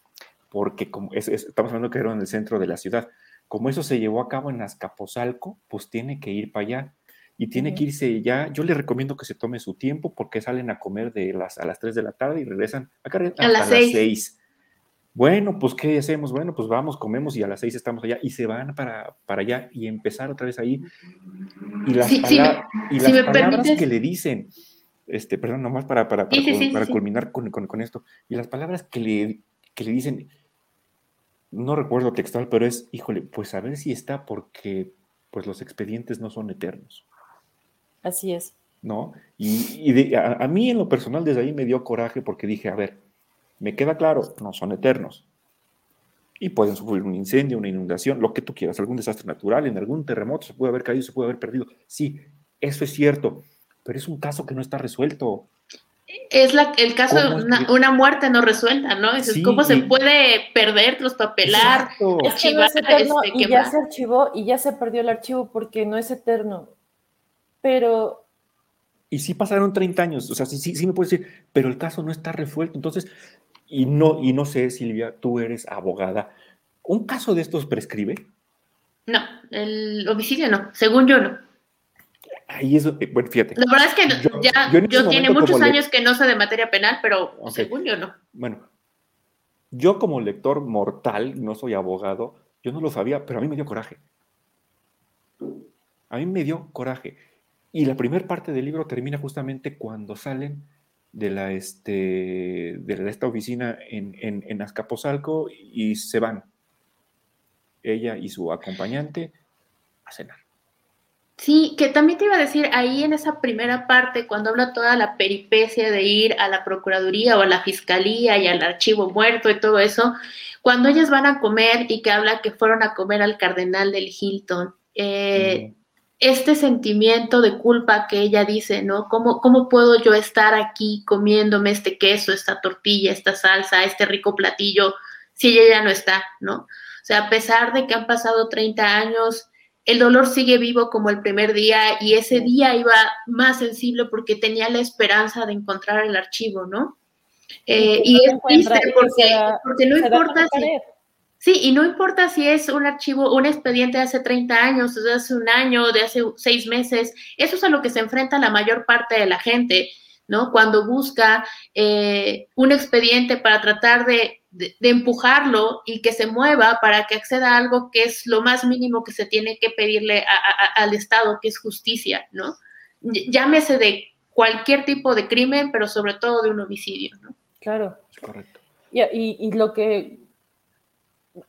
porque como estamos hablando que era en el centro de la ciudad, como eso se llevó a cabo en Azcapotzalco, pues tiene que ir para allá y tiene que irse ya. Yo le recomiendo que se tome su tiempo porque salen a comer de las, a las 3 de la tarde y regresan a, a las 6. Bueno, pues ¿qué hacemos? Bueno, pues vamos, comemos y a las 6 estamos allá y se van para, para allá y empezar otra vez ahí. Y las, y las palabras que le dicen, este, perdón, nomás para, para, para, culminar con, con, esto, y las palabras que le, que le dicen, no recuerdo textual, pero es, híjole, pues a ver si está porque pues los expedientes no son eternos. Así es. ¿No? Y, a, mí en lo personal desde ahí me dio coraje porque dije, a ver, me queda claro, no son eternos. Y pueden sufrir un incendio, una inundación, lo que tú quieras, algún desastre natural, en algún terremoto se puede haber caído, se puede haber perdido. Sí, eso es cierto, pero es un caso que no está resuelto. Es la, el caso de una, muerte no resuelta, ¿no? Es, ¿Cómo se puede perder, traspapelar, archivar, este, y ya se archivó y ya se perdió el archivo porque no es eterno pero... Y sí pasaron 30 años, o sea, sí, sí, sí me puedes decir, pero el caso no está resuelto. Entonces, y no, y no sé, Silvia, tú eres abogada. ¿Un caso de estos prescribe? No, el homicidio no, según yo no. Ahí es, eh, bueno, fíjate. La verdad es que yo, ya, yo, tiene muchos años que no sé de materia penal, pero según yo no. Bueno, yo como lector mortal, no soy abogado, yo no lo sabía, pero a mí me dio coraje. A mí me dio coraje. Y la primera parte del libro termina justamente cuando salen de, la, este, de esta oficina en, en, en Azcapotzalco y se van. Ella y su acompañante a cenar. Sí, que también te iba a decir, ahí en esa primera parte, cuando habla toda la peripecia de ir a la Procuraduría o a la Fiscalía y al archivo muerto y todo eso, cuando ellas van a comer y que habla que fueron a comer al cardenal del Hilton, eh, este sentimiento de culpa que ella dice, ¿no? ¿Cómo, ¿Cómo puedo yo estar aquí comiéndome este queso, esta tortilla, esta salsa, este rico platillo, si ella ya no está, ¿no? O sea, a pesar de que han pasado 30 años, el dolor sigue vivo como el primer día y ese día iba más sensible porque tenía la esperanza de encontrar el archivo, ¿no? Eh, y es triste porque, porque no importa si Sí, y no importa si es un archivo, un expediente de hace 30 años, de hace un año, de hace seis meses, eso es a lo que se enfrenta la mayor parte de la gente, ¿no? Cuando busca eh, un expediente para tratar de, empujarlo y que se mueva para que acceda a algo que es lo más mínimo que se tiene que pedirle al Estado, que es justicia, ¿no? Llámese de cualquier tipo de crimen, pero sobre todo de un homicidio, ¿no? Claro. Correcto. y lo que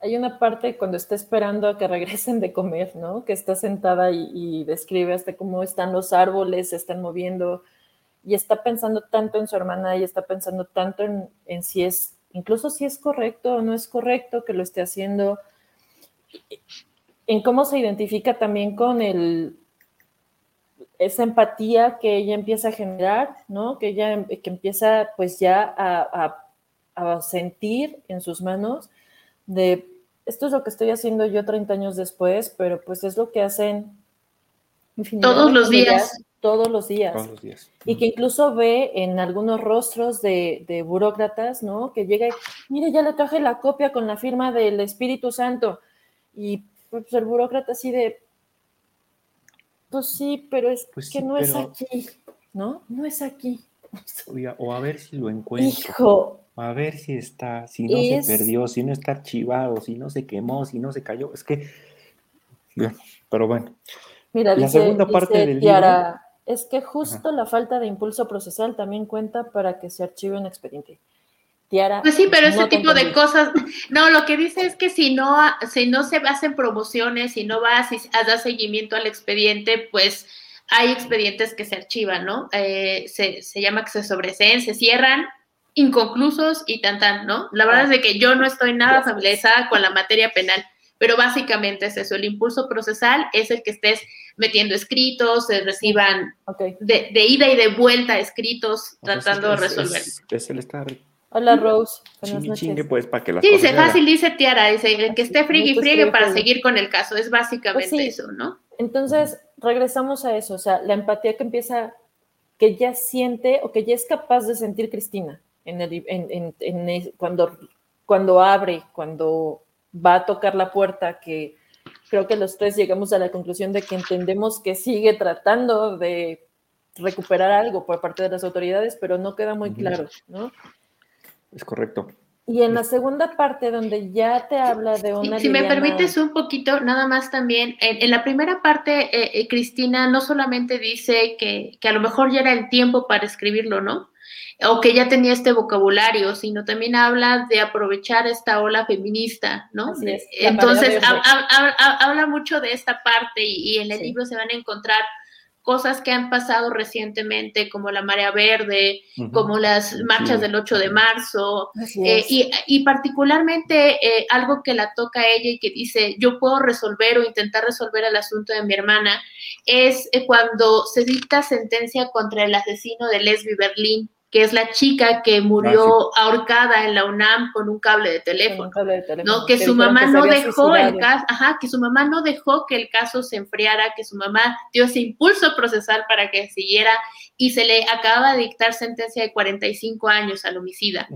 hay una parte cuando está esperando a que regresen de comer, ¿no? Que está sentada y, describe hasta cómo están los árboles, se están moviendo y está pensando tanto en su hermana y está pensando tanto en, en si es, incluso si es correcto o no es correcto que lo esté haciendo, en cómo se identifica también con el, esa empatía que ella empieza a generar, ¿no? Que ella que empieza pues ya a, a, a sentir en sus manos de esto es lo que estoy haciendo yo 30 años después, pero pues es lo que hacen todos los días. Todos los días. Todos los días. Y que incluso ve en algunos rostros de, de burócratas, ¿no? Que llega y, mire, ya le traje la copia con la firma del Espíritu Santo. Y pues el burócrata así de, pues sí, pero es pues que no es aquí, ¿no? No es aquí. o a ver si lo encuentro. Hijo, a ver si está, si no se perdió, si no está archivado, si no se quemó, si no se cayó. Es que, pero bueno. Mira, la segunda parte del libro, es que justo la falta de impulso procesal también cuenta para que se archive un expediente. Tiara, pues sí, pero ese tipo de cosas, no, lo que dice es que si no, si no se hacen promociones, si no vas y das seguimiento al expediente, pues hay expedientes que se archivan, ¿no? Eh, se, se llama que se sobreseen, se cierran inconclusos y tan tan, ¿no? La verdad es de que yo no estoy nada familiarizada con la materia penal, pero básicamente es eso, el impulso procesal es el que estés metiendo escritos, se reciban de, ida y de vuelta escritos, tratando de resolver. Es, el estar Hola Rose. Chingue, pues, para que las sí, dice fácil, dice Tiara, dice el que esté friegue y friegue para seguir con el caso, es básicamente pues eso, ¿no? Entonces, regresamos a eso, o sea, la empatía que empieza, que ya siente o que ya es capaz de sentir Cristina en, cuando, cuando abre, cuando va a tocar la puerta, que creo que los tres llegamos a la conclusión de que entendemos que sigue tratando de recuperar algo por parte de las autoridades, pero no queda muy claro, ¿no? Es correcto. Y en la segunda parte, donde ya te habla de una. Si, me permites un poquito, nada más también. En, la primera parte, eh, eh, Cristina no solamente dice que, que, a lo mejor ya era el tiempo para escribirlo, ¿no? O que ya tenía este vocabulario, sino también habla de aprovechar esta ola feminista, ¿no? Entonces, habla mucho de esta parte y, en el libro se van a encontrar cosas que han pasado recientemente, como la marea verde, como las marchas del 8 de marzo, eh, y, particularmente eh, algo que la toca a ella y que dice, yo puedo resolver o intentar resolver el asunto de mi hermana, es eh, cuando se dicta sentencia contra el asesino de Leslie Berlín que es la chica que murió ah, ahorcada en la UNAM con un cable de teléfono, ¿no? Que, su mamá no dejó el caso, ajá, que su mamá no dejó que el caso se enfriara, que su mamá dio ese impulso procesal para que siguiera y se le acaba de dictar sentencia de 45 años al homicida.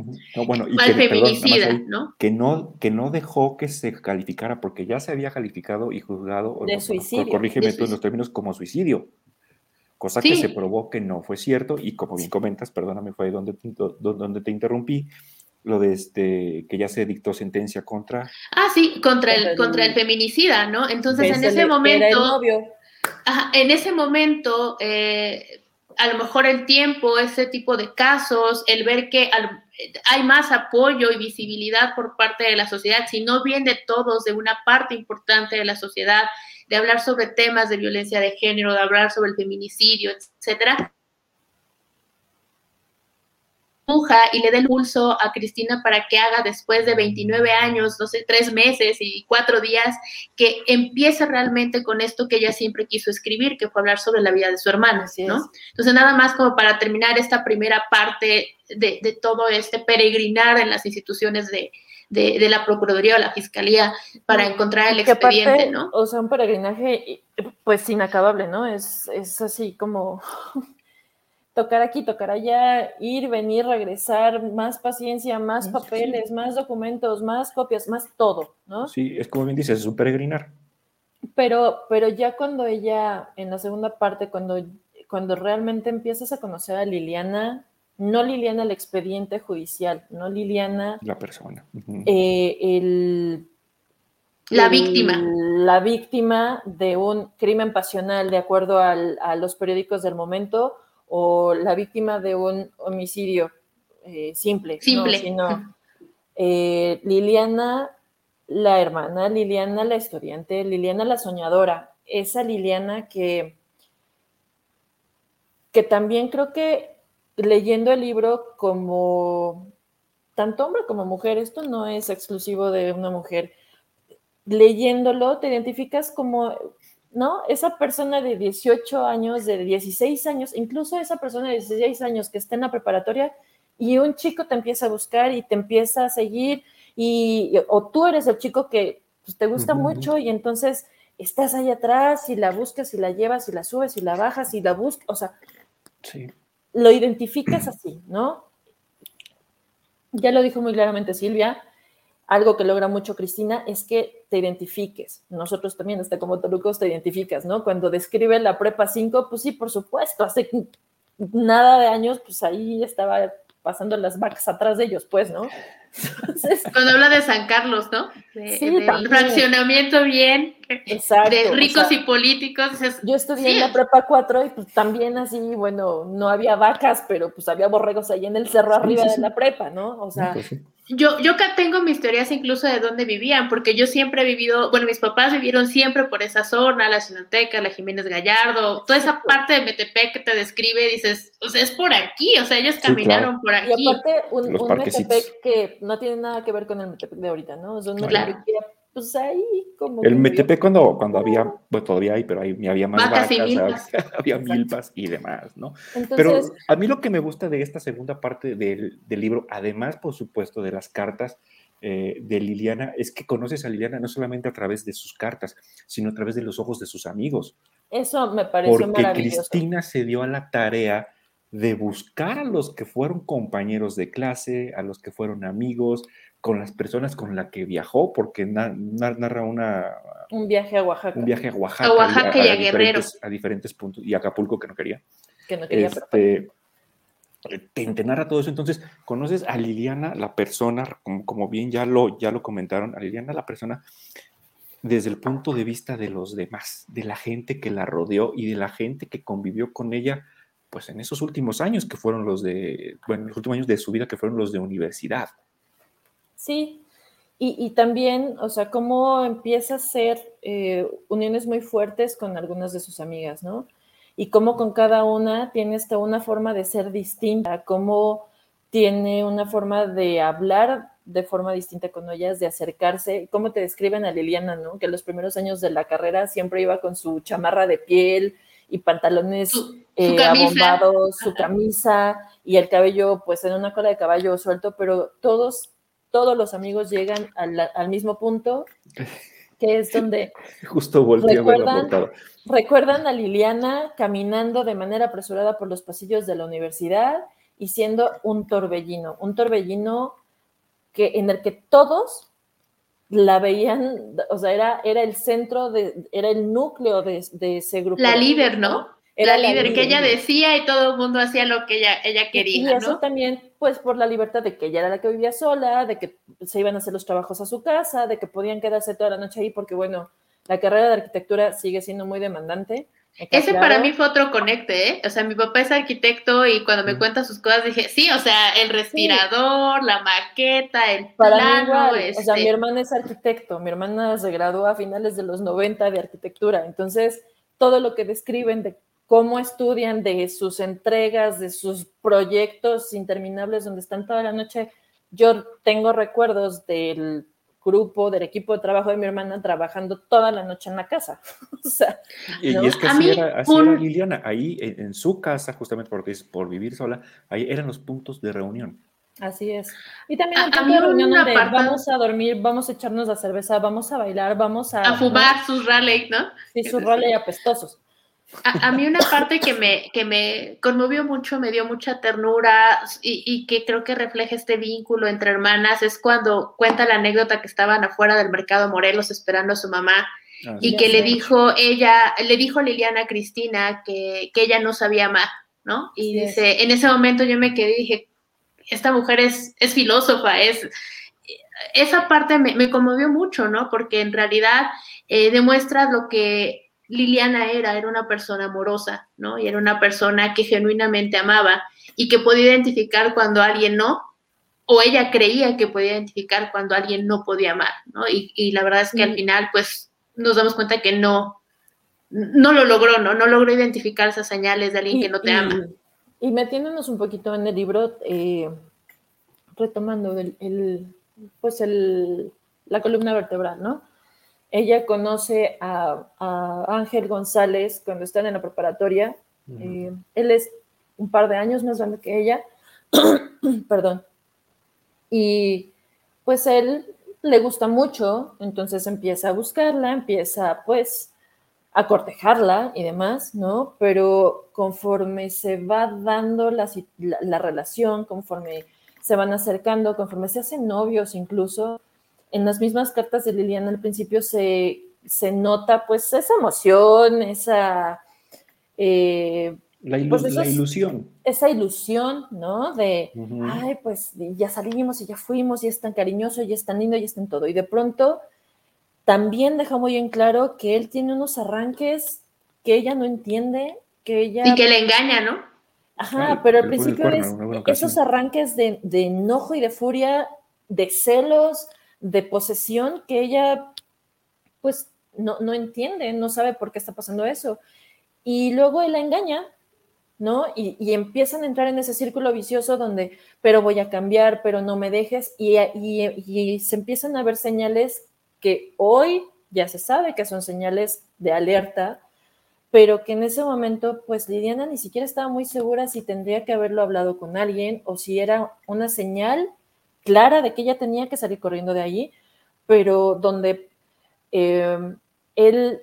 bueno, y al feminicida, ¿no? Que no que no dejó que se calificara porque ya se había calificado y juzgado de suicidio. Corrígeme tú en los términos como suicidio cosa que se probó que no fue cierto y como bien comentas, perdóname, fue ahí donde te, donde te interrumpí, lo de este que ya se dictó sentencia contra ah sí contra el contra el feminicida no entonces en ese momento en ese momento a lo mejor el tiempo ese tipo de casos el ver que hay más apoyo y visibilidad por parte de la sociedad si no bien de todos de una parte importante de la sociedad de hablar sobre temas de violencia de género, de hablar sobre el feminicidio, etcétera, y le dé el pulso a Cristina para que haga después de 29 años, no sé, tres meses y cuatro días, que empiece realmente con esto que ella siempre quiso escribir, que fue hablar sobre la vida de su hermana, ¿no? Entonces, nada más como para terminar esta primera parte de, de todo este peregrinar en las instituciones de, de, la Procuraduría o la Fiscalía para encontrar el expediente, ¿no? O sea, un peregrinaje pues inacabable, ¿no? Es, es así como tocar aquí, tocar allá, ir, venir, regresar, más paciencia, más papeles, más documentos, más copias, más todo, ¿no? Sí, es como bien dices, es un peregrinar. Pero, pero ya cuando ella, en la segunda parte, cuando, cuando realmente empiezas a conocer a Liliana, no Liliana el expediente judicial, no Liliana. La persona. Eh, el, la víctima. La víctima de un crimen pasional de acuerdo a los periódicos del momento o la víctima de un homicidio eh, simple. Simple. Sino, eh, Liliana, la hermana, Liliana, la estudiante, Liliana, la soñadora, esa Liliana que, que también creo que leyendo el libro como tanto hombre como mujer, esto no es exclusivo de una mujer, leyéndolo te identificas como, ¿no? Esa persona de 18 años, de 16 años, incluso esa persona de 16 años que está en la preparatoria y un chico te empieza a buscar y te empieza a seguir y, o tú eres el chico que pues, te gusta mucho y entonces estás ahí atrás y la buscas y la llevas y la subes y la bajas y la buscas, o sea, sí lo identificas así, ¿no? Ya lo dijo muy claramente Silvia, algo que logra mucho Cristina es que te identifiques. Nosotros también, hasta como Tolucos, te identificas, ¿no? Cuando describe la prepa 5, pues sí, por supuesto, hace nada de años, pues ahí estaba pasando las vacas atrás de ellos, pues, ¿no? Cuando habla de San Carlos, ¿no? sí, fraccionamiento bien, Exacto, de ricos y políticos. yo estudié en la prepa 4 y pues también así, bueno, no había vacas, pero pues había borregos ahí en el cerro arriba de la prepa, ¿no? O sea, pues yo, yo tengo mis teorías incluso de dónde vivían, porque yo siempre he vivido, bueno, mis papás vivieron siempre por esa zona, la Sinoteca, la Jiménez Gallardo, toda esa parte de Metepec que te describe, dices, o sea, es por aquí, o sea, ellos caminaron por aquí. Y aparte, un, un Metepec que no tiene nada que ver con el Metepec de ahorita, ¿no? Sea, un Metepec que pues ahí como... El Metepec cuando, cuando había, bueno, todavía hay, pero ahí había más vacas, había milpas y demás, ¿no? pero a mí lo que me gusta de esta segunda parte del, del libro, además, por supuesto, de las cartas eh, de Liliana, es que conoces a Liliana no solamente a través de sus cartas, sino a través de los ojos de sus amigos. Eso me parece Porque Cristina se dio a la tarea de buscar a los que fueron compañeros de clase, a los que fueron amigos, con las personas con las que viajó, porque narra una... Un viaje a Oaxaca. Un viaje a Oaxaca. A Oaxaca y a, Guerrero. A diferentes puntos, y a Acapulco que no quería. Que no quería, este, te, narra todo eso. Entonces, conoces a Liliana, la persona, como, bien ya lo, ya lo comentaron, a Liliana, la persona desde el punto de vista de los demás, de la gente que la rodeó y de la gente que convivió con ella, pues en esos últimos años que fueron los de, bueno, los últimos años de su vida que fueron los de universidad. Sí, y, también, o sea, cómo empieza a ser eh, uniones muy fuertes con algunas de sus amigas, ¿no? Y cómo con cada una tiene esta una forma de ser distinta, cómo tiene una forma de hablar de forma distinta con ellas, de acercarse, cómo te describen a Liliana, ¿no? Que los primeros años de la carrera siempre iba con su chamarra de piel y pantalones eh, abombados, su camisa y el cabello pues en una cola de caballo suelto, pero todos todos los amigos llegan al, mismo punto, que es donde justo recuerdan, a recuerdan a Liliana caminando de manera apresurada por los pasillos de la universidad y siendo un torbellino, un torbellino que, en el que todos la veían, o sea, era, era el centro, de, era el núcleo de, de ese grupo. La líder, ¿no? Era la líder, que ella decía y todo el mundo hacía lo que ella, ella quería. Y eso también, pues, por la libertad de que ella era la que vivía sola, de que se iban a hacer los trabajos a su casa, de que podían quedarse toda la noche ahí, porque, bueno, la carrera de arquitectura sigue siendo muy demandante. Ese para mí fue otro conecte, ¿eh? O sea, mi papá es arquitecto y cuando me cuenta sus cosas dije, sí, o sea, el respirador, la maqueta, el para plano. o sea, mi este hermana es arquitecto, mi hermana se graduó a finales de los 90 de arquitectura, entonces todo lo que describen de cómo estudian de sus entregas, de sus proyectos interminables donde están toda la noche. Yo tengo recuerdos del grupo, del equipo de trabajo de mi hermana trabajando toda la noche en la casa. o sea, y, es que así, era, Liliana, ahí en, su casa, justamente porque es por vivir sola, ahí eran los puntos de reunión. Así es. Y también el punto de reunión donde vamos a dormir, vamos a echarnos la cerveza, vamos a bailar, vamos a... A fumar sus rally, ¿no? Sí, sus rally apestosos. A, mí una parte que me, que me conmovió mucho, me dio mucha ternura y, que creo que refleja este vínculo entre hermanas es cuando cuenta la anécdota que estaban afuera del mercado Morelos esperando a su mamá y que le dijo ella, le dijo Liliana Cristina que, que ella no sabía amar, ¿no? Y dice, en ese momento yo me quedé y dije, esta mujer es, es filósofa, es... Esa parte me, me conmovió mucho, ¿no? Porque en realidad eh, demuestra lo que Liliana era, era una persona amorosa, ¿no? Y era una persona que genuinamente amaba y que podía identificar cuando alguien no, o ella creía que podía identificar cuando alguien no podía amar, ¿no? Y, la verdad es que al final, pues, nos damos cuenta que no, no lo logró, ¿no? No logró identificar esas señales de alguien que no te ama. Y metiéndonos un poquito en el libro, eh, retomando el, pues el, la columna vertebral, ¿no? Ella conoce a, Ángel González cuando están en la preparatoria. Eh, él es un par de años más grande que ella. Perdón. Y pues él le gusta mucho, entonces empieza a buscarla, empieza pues a cortejarla y demás, ¿no? Pero conforme se va dando la, la relación, conforme se van acercando, conforme se hacen novios incluso, en las mismas cartas de Liliana al principio se, nota pues esa emoción, esa... Eh, la, pues, ilusión. Esa ilusión, ¿no? De, ay, pues ya salimos y ya fuimos y es tan cariñoso y es tan lindo y es tan todo. Y de pronto también deja muy en claro que él tiene unos arranques que ella no entiende, que ella... Y que le engaña, ¿no? Ajá, pero al principio es esos arranques de, de enojo y de furia, de celos, de posesión que ella pues no, no, entiende, no sabe por qué está pasando eso. Y luego él la engaña, ¿no? Y, empiezan a entrar en ese círculo vicioso donde, pero voy a cambiar, pero no me dejes, y, y, se empiezan a ver señales que hoy ya se sabe que son señales de alerta, pero que en ese momento, pues Lidiana ni siquiera estaba muy segura si tendría que haberlo hablado con alguien o si era una señal clara de que ella tenía que salir corriendo de allí, pero donde em, él,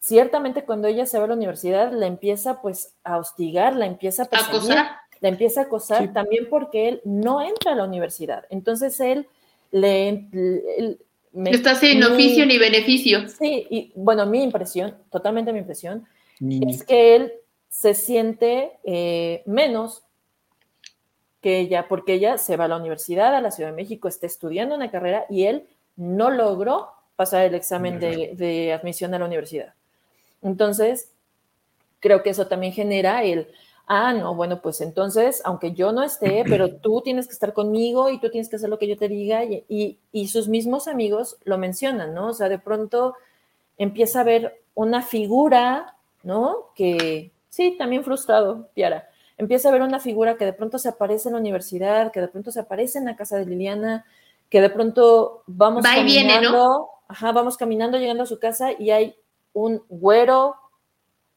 ciertamente cuando ella se va a la universidad, la empieza pues a hostigar, la empiesa a perseguir. la empieza a acosar también porque él no entra a la universidad. Entonces él le... Está sin oficio ni beneficio. Sí, y bueno, mi impresión, totalmente mi impresión, es que él se siente eh, menos que ella, porque ella se va a la universidad, a la Ciudad de México, está estudiando una carrera y él no logró pasar el examen de, de admisión a la universidad. Entonces, creo que eso también genera el, ah, no, bueno, pues entonces, aunque yo no esté, pero tú tienes que estar conmigo y tú tienes que hacer lo que yo te diga, y, y, sus mismos amigos lo mencionan, ¿no? O sea, de pronto empieza a ver una figura, ¿no? Que, sí, también frustrado, Piara, empieza a ver una figura que de pronto se aparece en la universidad, que de pronto se aparece en la casa de Liliana, que de pronto vamos Va y caminando, viene, ¿no? ajá, vamos caminando, llegando a su casa y hay un güero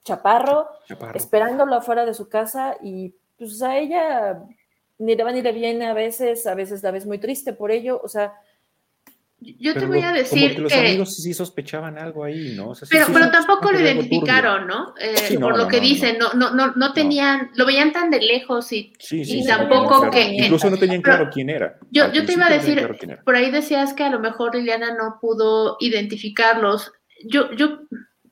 chaparro, esperándolo afuera de su casa y pues a ella ni le va ni le viene a veces, a veces la ves muy triste por ello, o sea... Yo te voy a decir que los amigos sí sospechaban algo ahí, ¿no? pero, pero tampoco lo identificaron, ¿no? Eh, por lo que dicen, no, no, no, no tenían, lo veían tan de lejos y, y tampoco que... Incluso no tenían claro quién era. Yo, yo te iba a decir, por ahí decías que a lo mejor Liliana no pudo identificarlos. Yo, yo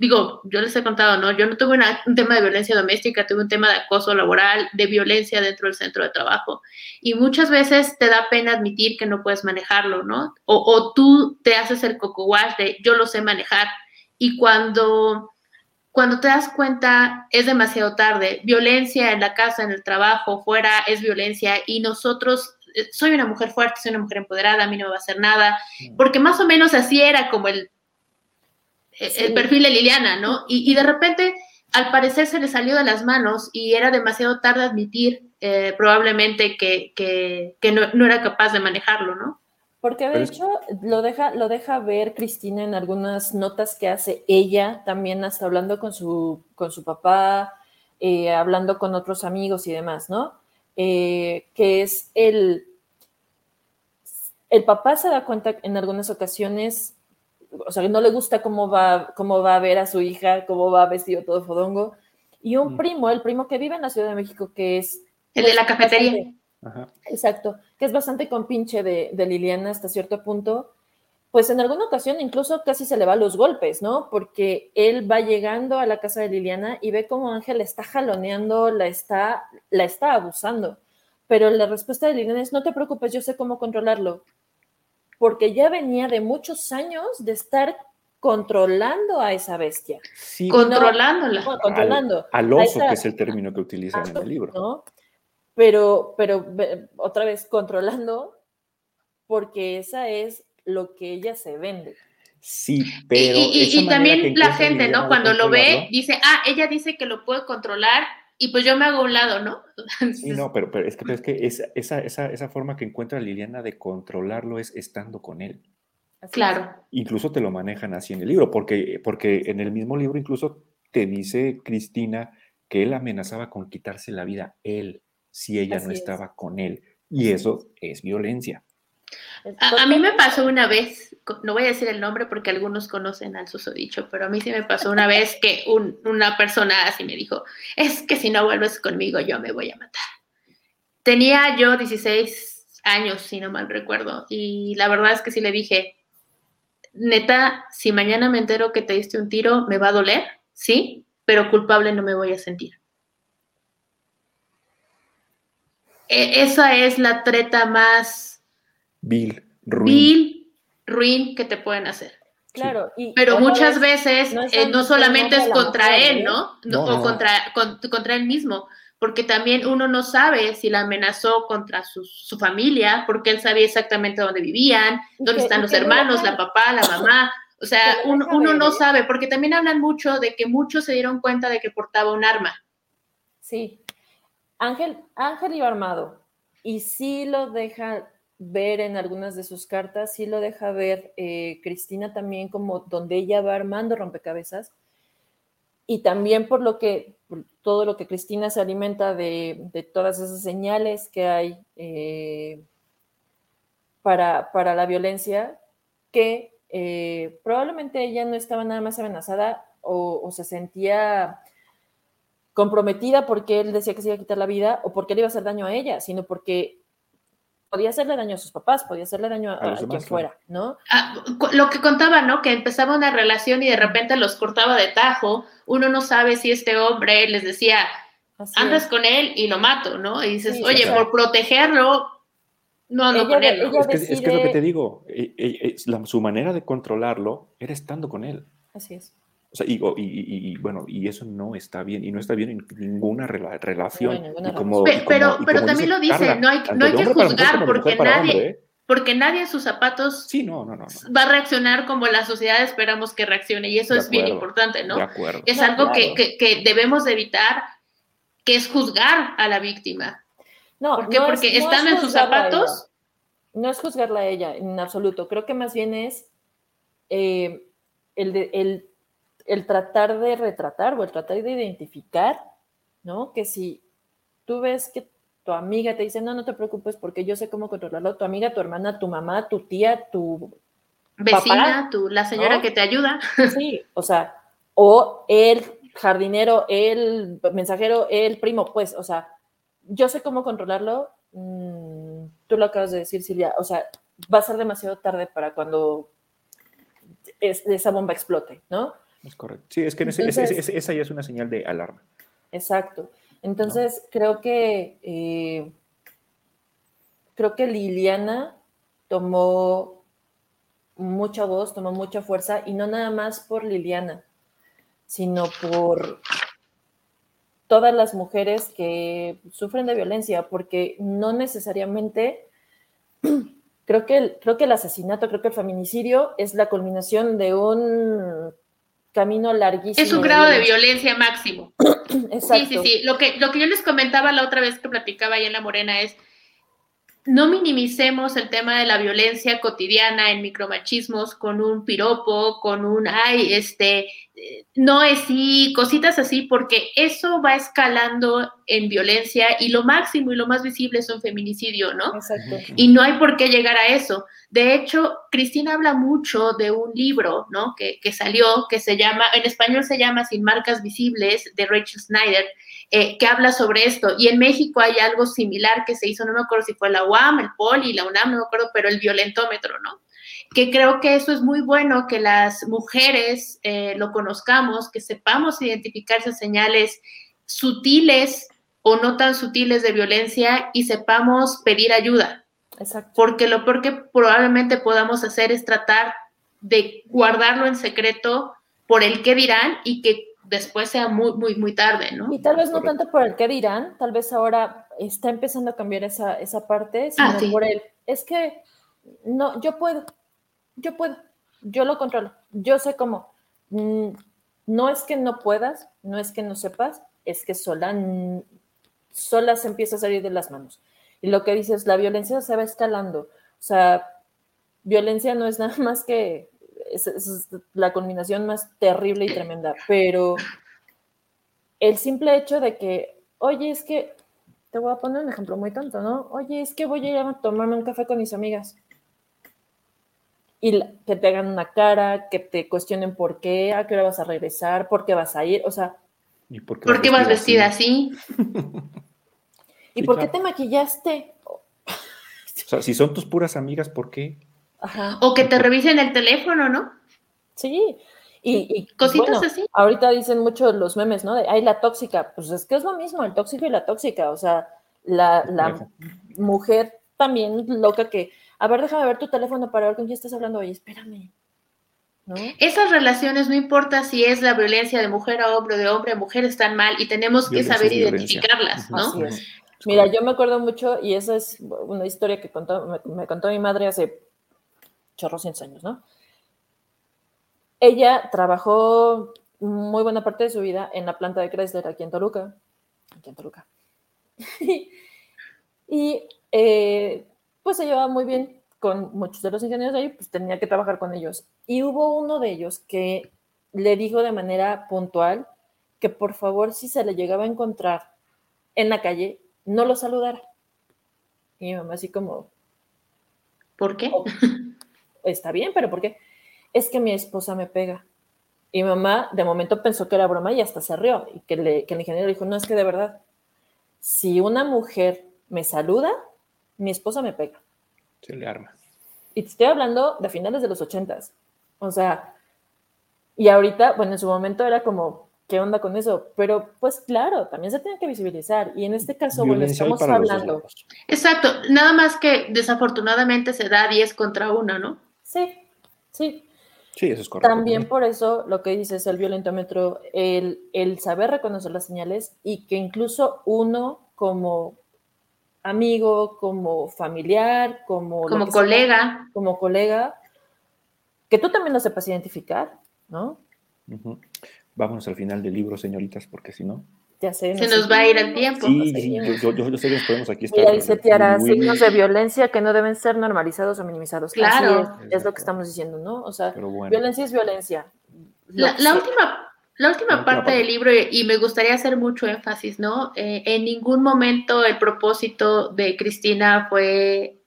digo, yo les he contado, ¿no? Yo no tuve un tema de violencia doméstica, tuve un tema de acoso laboral, de violencia dentro del centro de trabajo. Y muchas veces te da pena admitir que no puedes manejarlo, ¿no? O, tú te haces el coco wash de yo lo sé manejar. Y cuando, cuando te das cuenta es demasiado tarde. Violencia en la casa, en el trabajo, fuera es violencia. Y nosotros eh, soy una mujer fuerte, soy una mujer empoderada, a mí no me va a hacer nada, mm. porque más o menos así era como el el perfil de Liliana, ¿no? Y, de repente, al parecer, se le salió de las manos y era demasiado tarde admitir eh, probablemente que, no, era capaz de manejarlo, ¿no? Porque de hecho lo deja, lo deja ver Cristina en algunas notas que hace ella, también hasta hablando con su, con su papá, eh, hablando con otros amigos y demás, ¿no? Eh, que es el, el papá se da cuenta en algunas ocasiones o sea, no le gusta cómo va, cómo va a ver a su hija, cómo va vestido todo fodongo. Y un mm. primo, el primo que vive en la Ciudad de México, que es... El de la cafetería. exacto, que es bastante compinche de, de Liliana hasta cierto punto, pues en alguna ocasión incluso casi se le va los golpes, ¿no? Porque él va llegando a la casa de Liliana y ve cómo Ángel está jaloneando, la está, la está abusando. Pero la respuesta de Liliana es, no te preocupes, yo sé cómo controlarlo porque ya venía de muchos años de estar controlando a esa bestia. Sí, controlándola. controlando. Al, oso, que es el término que utilizan en el libro. Pero, pero otra vez, controlando, porque esa es lo que ella se vende. Sí, pero. Y, también la gente, ¿no? Cuando lo ve, dice, ah, ella dice que lo puede controlar y pues yo me hago a un lado, ¿no? Sí, no, pero, pero es que, es que esa, esa, esa, forma que encuentra Liliana de controlarlo es estando con él. Claro. Incluso te lo manejan así en el libro, porque, porque en el mismo libro incluso te dice Cristina que él amenazaba con quitarse la vida él si ella no estaba con él. Y eso es violencia. A, mí me pasó una vez, no voy a decir el nombre porque algunos conocen al susodicho, pero a mí sí me pasó una vez que una persona así me dijo, es que si no vuelves conmigo yo me voy a matar. Tenía yo 16 años, si no mal recuerdo, y la verdad es que sí le dije, neta, si mañana me entero que te diste un tiro, me va a doler, sí, pero culpable no me voy a sentir. E, esa es la treta más Bill, ruin. ruin que te pueden hacer. Claro, pero muchas veces no, eh, solamente es contra él, ¿eh? ¿no? o contra, contra él mismo, porque también uno no sabe si la amenazó contra su, familia, porque él sabía exactamente dónde vivían, dónde están los hermanos, la papá, la mamá. O sea, uno, uno no sabe, porque también hablan mucho de que muchos se dieron cuenta de que portaba un arma. Sí. Ángel, Ángel iba armado y sí lo deja ver en algunas de sus cartas, sí lo deja ver eh, Cristina también como donde ella va armando rompecabezas. Y también por lo que, todo lo que Cristina se alimenta de, todas esas señales que hay eh, para, para, la violencia, que eh, probablemente ella no estaba nada más amenazada o, se sentía comprometida porque él decía que se iba a quitar la vida o porque le iba a hacer daño a ella, sino porque podía hacerle daño a sus papás, podía hacerle daño a, quien fuera, ¿no? Ah, lo que contaba, ¿no? Que empezaba una relación y de repente los cortaba de tajo. Uno no sabe si este hombre les decía, andas con él y lo mato, ¿no? Y dices, oye, por protegerlo, no ando con él. Es, que, es, lo que te digo, e, e, su manera de controlarlo era estando con él. Así es. O sea, y, bueno, y eso no está bien, y no está bien en ninguna relación. pero, pero, también lo dice, no hay, no hay que juzgar porque nadie, ¿eh? porque nadie en sus zapatos sí, no, no, no, va a reaccionar como la sociedad esperamos que reaccione, y eso es bien importante, ¿no? Es algo que, que, debemos evitar, que es juzgar a la víctima. No, ¿Por qué? porque están en sus zapatos. No es juzgarla a ella en absoluto, creo que más bien es eh, el, de, el el tratar de retratar o el tratar de identificar, ¿no? Que si tú ves que tu amiga te dice, no, no te preocupes porque yo sé cómo controlarlo, tu amiga, tu hermana, tu mamá, tu tía, tu vecina, tu, la señora que te ayuda. Sí, o sea, o el jardinero, el mensajero, el primo, pues, o sea, yo sé cómo controlarlo, mm, tú lo acabas de decir, Silvia, o sea, va a ser demasiado tarde para cuando esa bomba explote, ¿no? Es correcto. Sí, es que esa ya es una señal de alarma. Exacto. Entonces, creo que eh, creo que Liliana tomó mucha voz, tomó mucha fuerza, y no nada más por Liliana, sino por todas las mujeres que sufren de violencia, porque no necesariamente creo que el, creo que el asesinato, creo que el feminicidio es la culminación de un camino larguísimo. Es un grado de violencia, máximo. Exacto. Sí, sí, sí. Lo que, lo que yo les comentaba la otra vez que platicaba ahí en La Morena es, no minimicemos el tema de la violencia cotidiana en micromachismos con un piropo, con un, ay, este, no es sí, cositas así, porque eso va escalando en violencia y lo máximo y lo más visible es un feminicidio, ¿no? Exacto. Y no hay por qué llegar a eso. De hecho, Cristina habla mucho de un libro, ¿no? Que, que salió, que se llama, en español se llama Sin marcas visibles, de Rachel Snyder, eh, que habla sobre esto. Y en México hay algo similar que se hizo, no me acuerdo si fue la UAM, el POLI, la UNAM, no me acuerdo, pero el violentómetro, ¿no? que creo que eso es muy bueno, que las mujeres eh, lo conozcamos, que sepamos identificar esas señales sutiles o no tan sutiles de violencia y sepamos pedir ayuda. Exacto. Porque lo peor que probablemente podamos hacer es tratar de guardarlo en secreto por el que dirán y que después sea muy, muy, muy tarde, ¿no? Y tal vez no tanto por el que dirán, tal vez ahora está empezando a cambiar esa, esa parte, ah, sino por el, es que no, yo puedo, yo puedo, yo lo controlo, yo sé cómo. Mm, no es que no puedas, no es que no sepas, es que sola, sola se empieza a salir de las manos. Y lo que dices, la violencia se va escalando. O sea, violencia no es nada más que es, la combinación más terrible y tremenda, pero el simple hecho de que, oye, es que, te voy a poner un ejemplo muy tonto, ¿no? Oye, es que voy a ir a tomarme un café con mis amigas y que te hagan una cara, que te cuestionen por qué, a qué hora vas a regresar, por qué vas a ir, o sea... ¿Y por qué, vas, vestida así? ¿Y por qué te maquillaste? O sea, si son tus puras amigas, ¿por qué? Ajá. O que te revisen el teléfono, ¿no? Sí. Y, cositas así. Ahorita dicen mucho los memes, ¿no? De, ay, la tóxica. Pues es que es lo mismo, el tóxico y la tóxica. O sea, la, la mujer también loca que a ver, déjame ver tu teléfono para ver con quién estás hablando. Oye, espérame. Esas relaciones, no importa si es la violencia de mujer a hombre, de hombre a mujer, están mal y tenemos que saber identificarlas, ¿no? Mira, yo me acuerdo mucho, y esa es una historia que contó, me, contó mi madre hace chorrocientos años, ¿no? Ella trabajó muy buena parte de su vida en la planta de Chrysler aquí en Toluca. Aquí en Toluca. y eh, pues se llevaba muy bien con muchos de los ingenieros de ahí, pues tenía que trabajar con ellos. Y hubo uno de ellos que le dijo de manera puntual que por favor si se le llegaba a encontrar en la calle, no lo saludara. Y mi mamá así como... ¿Por qué? Oh, está bien, pero ¿por qué? Es que mi esposa me pega. Y mamá de momento pensó que era broma y hasta se rió. Y que, le, que el ingeniero dijo, no, es que de verdad, si una mujer me saluda, mi esposa me pega. Se le arma. Y te estoy hablando de finales de los ochentas. O sea, y ahorita, bueno, en su momento era como, ¿qué onda con eso? Pero pues claro, también se tiene que visibilizar. Y en este caso, bueno, estamos hablando. Exacto, nada más que desafortunadamente se da 10 contra 1, ¿no? Sí, sí. Sí, eso es correcto. También por eso lo que dices, el violentómetro, el, el saber reconocer las señales y que incluso uno como amigo, como familiar, como... Como colega. como colega, que tú también lo sepas identificar, ¿no? Vámonos al final del libro, señoritas, porque si no... Ya sé, Se nos va a ir el tiempo. Sí, sí yo, yo, sé que nos podemos aquí estar. Y dice Tiara, signos de violencia que no deben ser normalizados o minimizados. Claro. es, lo que estamos diciendo, ¿no? O sea, violencia es violencia. La, la última la última parte del libro, y me gustaría hacer mucho énfasis, ¿no? Eh, en ningún momento el propósito de Cristina fue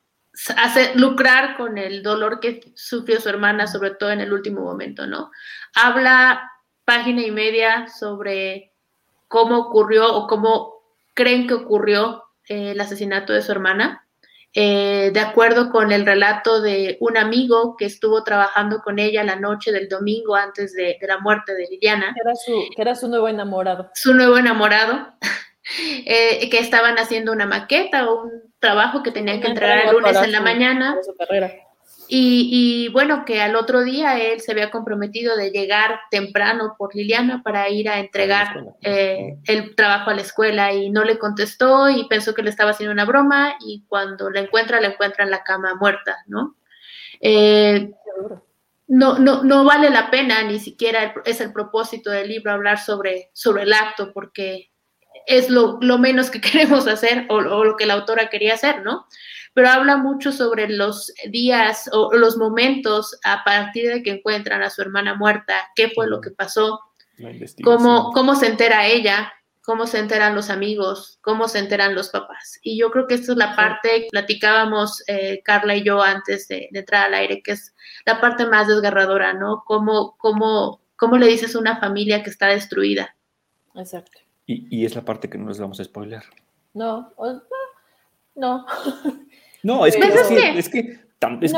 hacer, lucrar con el dolor que sufrió su hermana, sobre todo en el último momento, ¿no? Habla página y media sobre cómo ocurrió o cómo creen que ocurrió eh, el asesinato de su hermana. Eh, de acuerdo con el relato de un amigo que estuvo trabajando con ella la noche del domingo antes de, la muerte de Liliana. Era su, que era su nuevo enamorado. Su nuevo enamorado, eh, que estaban haciendo una maqueta o un trabajo que tenían que entregar el lunes en la mañana. Su carrera. Y, bueno, que al otro día él se había comprometido de llegar temprano por Liliana para ir a entregar eh, el trabajo a la escuela y no le contestó y pensó que le estaba haciendo una broma y cuando la encuentra, la encuentra en la cama muerta, ¿no? Eh, no, no, no vale la pena, ni siquiera es el propósito del libro hablar sobre, sobre el acto, porque es lo, menos que queremos hacer o, o, lo que la autora quería hacer, ¿no? Pero habla mucho sobre los días o los momentos a partir de que encuentran a su hermana muerta, qué fue lo que pasó, cómo, cómo se entera ella, cómo se enteran los amigos, cómo se enteran los papás. Y yo creo que esta es la parte que platicábamos eh, Carla y yo antes de, entrar al aire, que es la parte más desgarradora, ¿no? Cómo, cómo, cómo le dices a una familia que está destruida. Exacto. Y, y es la parte que no les vamos a spoiler. No, no. No, es que, es que,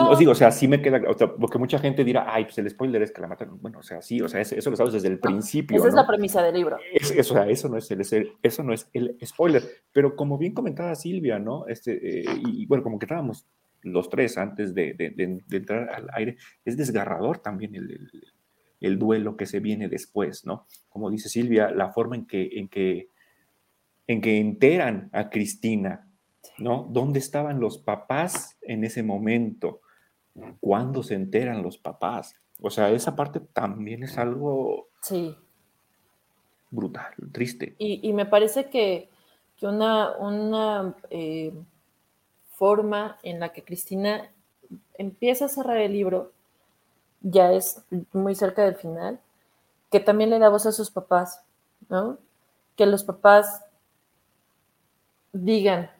os digo, o sea, sí me queda, porque mucha gente dirá, ay, pues el spoiler es que la mataron. Bueno, o sea, sí, o sea, eso, lo sabes desde el principio. Esa es la premisa del libro. eso, o sea, eso no es el, eso no es el spoiler. Pero como bien comentaba Silvia, ¿no? Este, eh, y, bueno, como que estábamos los tres antes de, entrar al aire, es desgarrador también el, el, duelo que se viene después, ¿no? Como dice Silvia, la forma en que, en que, en que enteran a Cristina ¿no? ¿Dónde estaban los papás en ese momento? ¿Cuándo se enteran los papás? O sea, esa parte también es algo sí. brutal, triste. Y, me parece que, una, una eh, forma en la que Cristina empieza a cerrar el libro, ya es muy cerca del final, que también le da voz a sus papás, ¿no? Que los papás digan,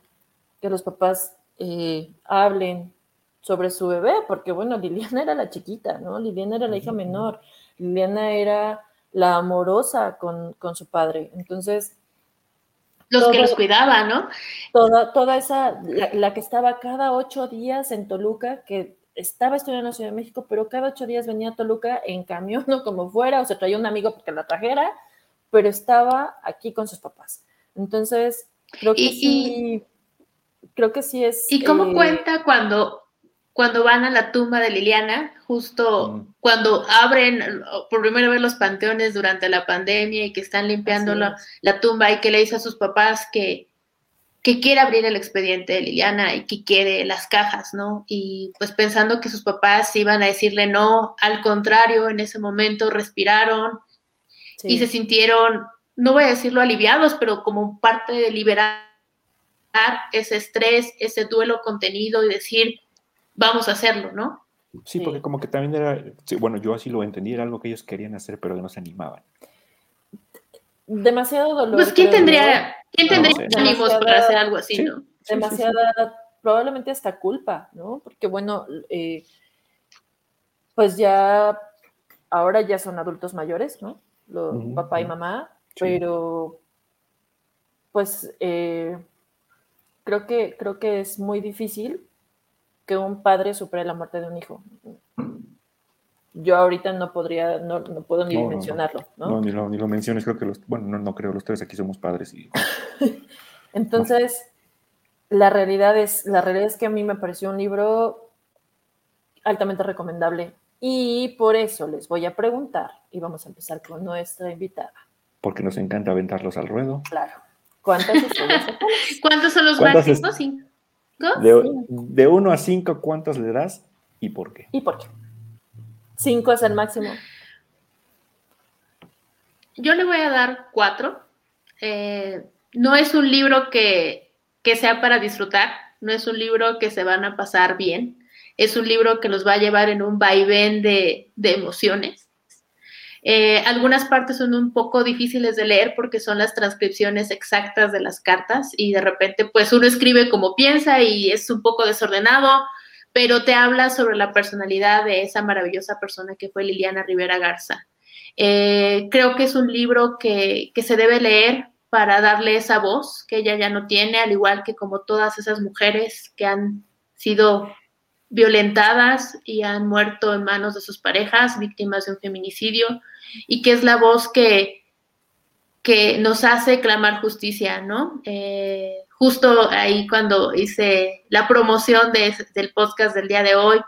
que los papás eh, hablen sobre su bebé, porque bueno, Liliana era la chiquita, ¿no? Liliana era la hija menor, Liliana era la amorosa con, su padre. Entonces... Los que los cuidaba, ¿no? Toda, toda esa, la, que estaba cada ocho días en Toluca, que estaba estudiando en la Ciudad de México, pero cada ocho días venía a Toluca en camión o como fuera, o se traía un amigo porque la trajera, pero estaba aquí con sus papás. Entonces, creo que sí creo que sí es. ¿Y cómo eh, cuenta cuando, cuando van a la tumba de Liliana, justo cuando abren por primera vez los panteones durante la pandemia y que están limpiando la, tumba y que le dice a sus papás que, que quiere abrir el expediente de Liliana y que quiere las cajas, ¿no? Y pues pensando que sus papás iban a decirle no, al contrario, en ese momento respiraron y se sintieron, no voy a decirlo aliviados, pero como parte de liberar ese estrés, ese duelo contenido y decir, vamos a hacerlo, ¿no? Sí, porque como que también era, bueno, yo así lo entendí, era algo que ellos querían hacer, pero que no se animaban. Demasiado dolor. Pues, ¿quién tendría, ¿quién tendría ánimos para hacer algo así, no? Demasiada, probablemente hasta culpa, ¿no? Porque, bueno, eh, pues ya ahora ya son adultos mayores, ¿no? Los, papá y mamá, pero pues eh, creo, que, creo que es muy difícil que un padre supere la muerte de un hijo. Yo ahorita no podría, no, puedo ni mencionarlo. No, ni, lo, ni, lo, menciones, creo que los, bueno, no, creo, los tres aquí somos padres. Y... Entonces, la realidad es, la realidad es que a mí me pareció un libro altamente recomendable y por eso les voy a preguntar y vamos a empezar con nuestra invitada. Porque nos encanta aventarlos al ruedo. Claro. ¿Cuántas ¿Cuántos son los máximos? ¿Cinco? De, uno a cinco, ¿cuántas le das y por qué? ¿Y por qué? Cinco es el máximo. Yo le voy a dar cuatro. Eh, no es un libro que, que sea para disfrutar, no es un libro que se van a pasar bien es un libro que nos va a llevar en un vaivén de, emociones. Eh, algunas partes son un poco difíciles de leer porque son las transcripciones exactas de las cartas y de repente pues uno escribe como piensa y es un poco desordenado, pero te habla sobre la personalidad de esa maravillosa persona que fue Liliana Rivera Garza. Eh, creo que es un libro que, que se debe leer para darle esa voz que ella ya no tiene, al igual que como todas esas mujeres que han sido violentadas y han muerto en manos de sus parejas, víctimas de un feminicidio, y que es la voz que, que nos hace clamar justicia, ¿no? Eh, justo ahí cuando hice la promoción del podcast del día de hoy,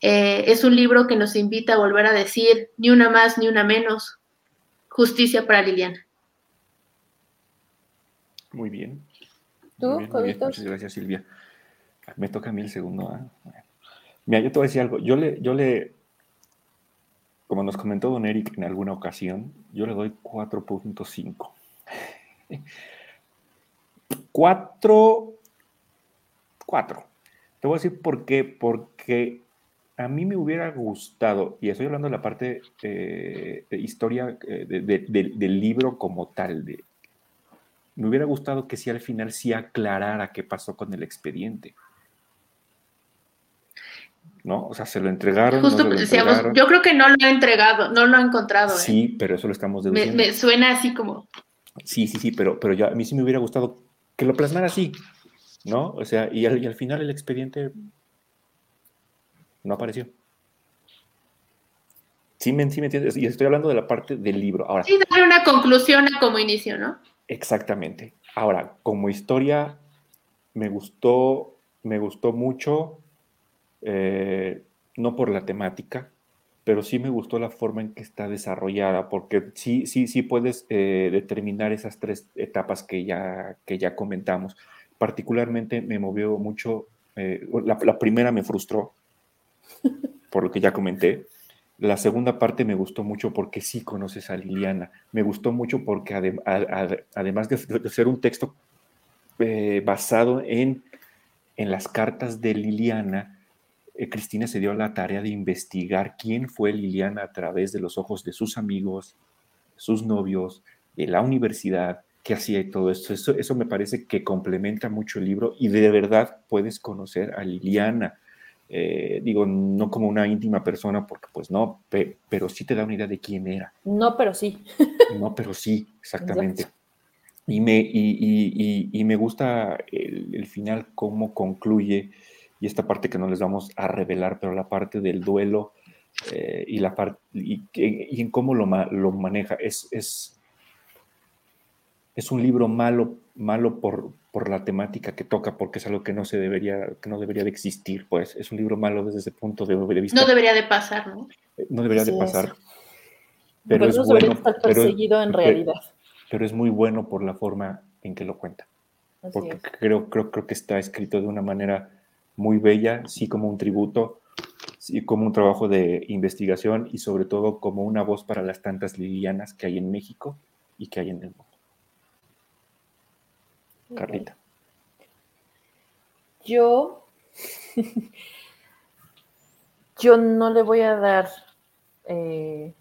eh, es un libro que nos invita a volver a decir, ni una más, ni una menos, justicia para Liliana. Muy bien. ¿Tú, Muchas gracias, Silvia. Me toca a mí el segundo. ¿ah? Mira, yo te voy a decir algo. Yo le, yo le, como nos comentó Don Eric en alguna ocasión, yo le doy 4.5. 4, 4. Te voy a decir por qué. Porque a mí me hubiera gustado, y estoy hablando de la parte eh, de historia eh, del libro como tal, de, me hubiera gustado que si al final sí aclarara qué pasó con el expediente. ¿No? O sea, se lo entregaron. Justo decíamos, yo creo que no lo ha entregado, no lo ha encontrado. ¿eh? Sí, pero eso lo estamos deduciendo. Me, suena así como. Sí, sí, sí, pero, pero ya, a mí sí me hubiera gustado que lo plasmara así, ¿no? O sea, y al, final el expediente no apareció. Sí me, sí me entiendes, y estoy hablando de la parte del libro. Ahora, sí, darle una conclusión como inicio, ¿no? Exactamente. Ahora, como historia, me gustó, me gustó mucho eh, no por la temática, pero sí me gustó la forma en que está desarrollada, porque sí, sí, sí puedes eh, determinar esas tres etapas que ya, que ya comentamos. Particularmente me movió mucho, eh, la, primera me frustró, por lo que ya comenté. La segunda parte me gustó mucho porque sí conoces a Liliana. Me gustó mucho porque además de, ser un texto basado en, en las cartas de Liliana, eh, Cristina se dio la tarea de investigar quién fue Liliana a través de los ojos de sus amigos, sus novios, de la universidad, qué hacía y todo esto. Eso, eso me parece que complementa mucho el libro y de verdad puedes conocer a Liliana. Eh, digo, no como una íntima persona, porque pues no, pero sí te da una idea de quién era. No, pero sí. no, pero sí, exactamente. Y me, y, y, me gusta el, el, final, cómo concluye y esta parte que no les vamos a revelar, pero la parte del duelo eh, y, la parte, y, en cómo lo, lo maneja. Es, es, es, un libro malo, malo por, por la temática que toca, porque es algo que no se debería, que no debería de existir, pues es un libro malo desde ese punto de, vista. No debería de pasar, ¿no? Eh, no debería de pasar. Pero es bueno, estar perseguido en realidad. Pero, es muy bueno por la forma en que lo cuenta. porque creo, creo, creo que está escrito de una manera muy bella, sí como un tributo, sí como un trabajo de investigación y sobre todo como una voz para las tantas lilianas que hay en México y que hay en el mundo. Carlita. Yo, yo no le voy a dar, eh,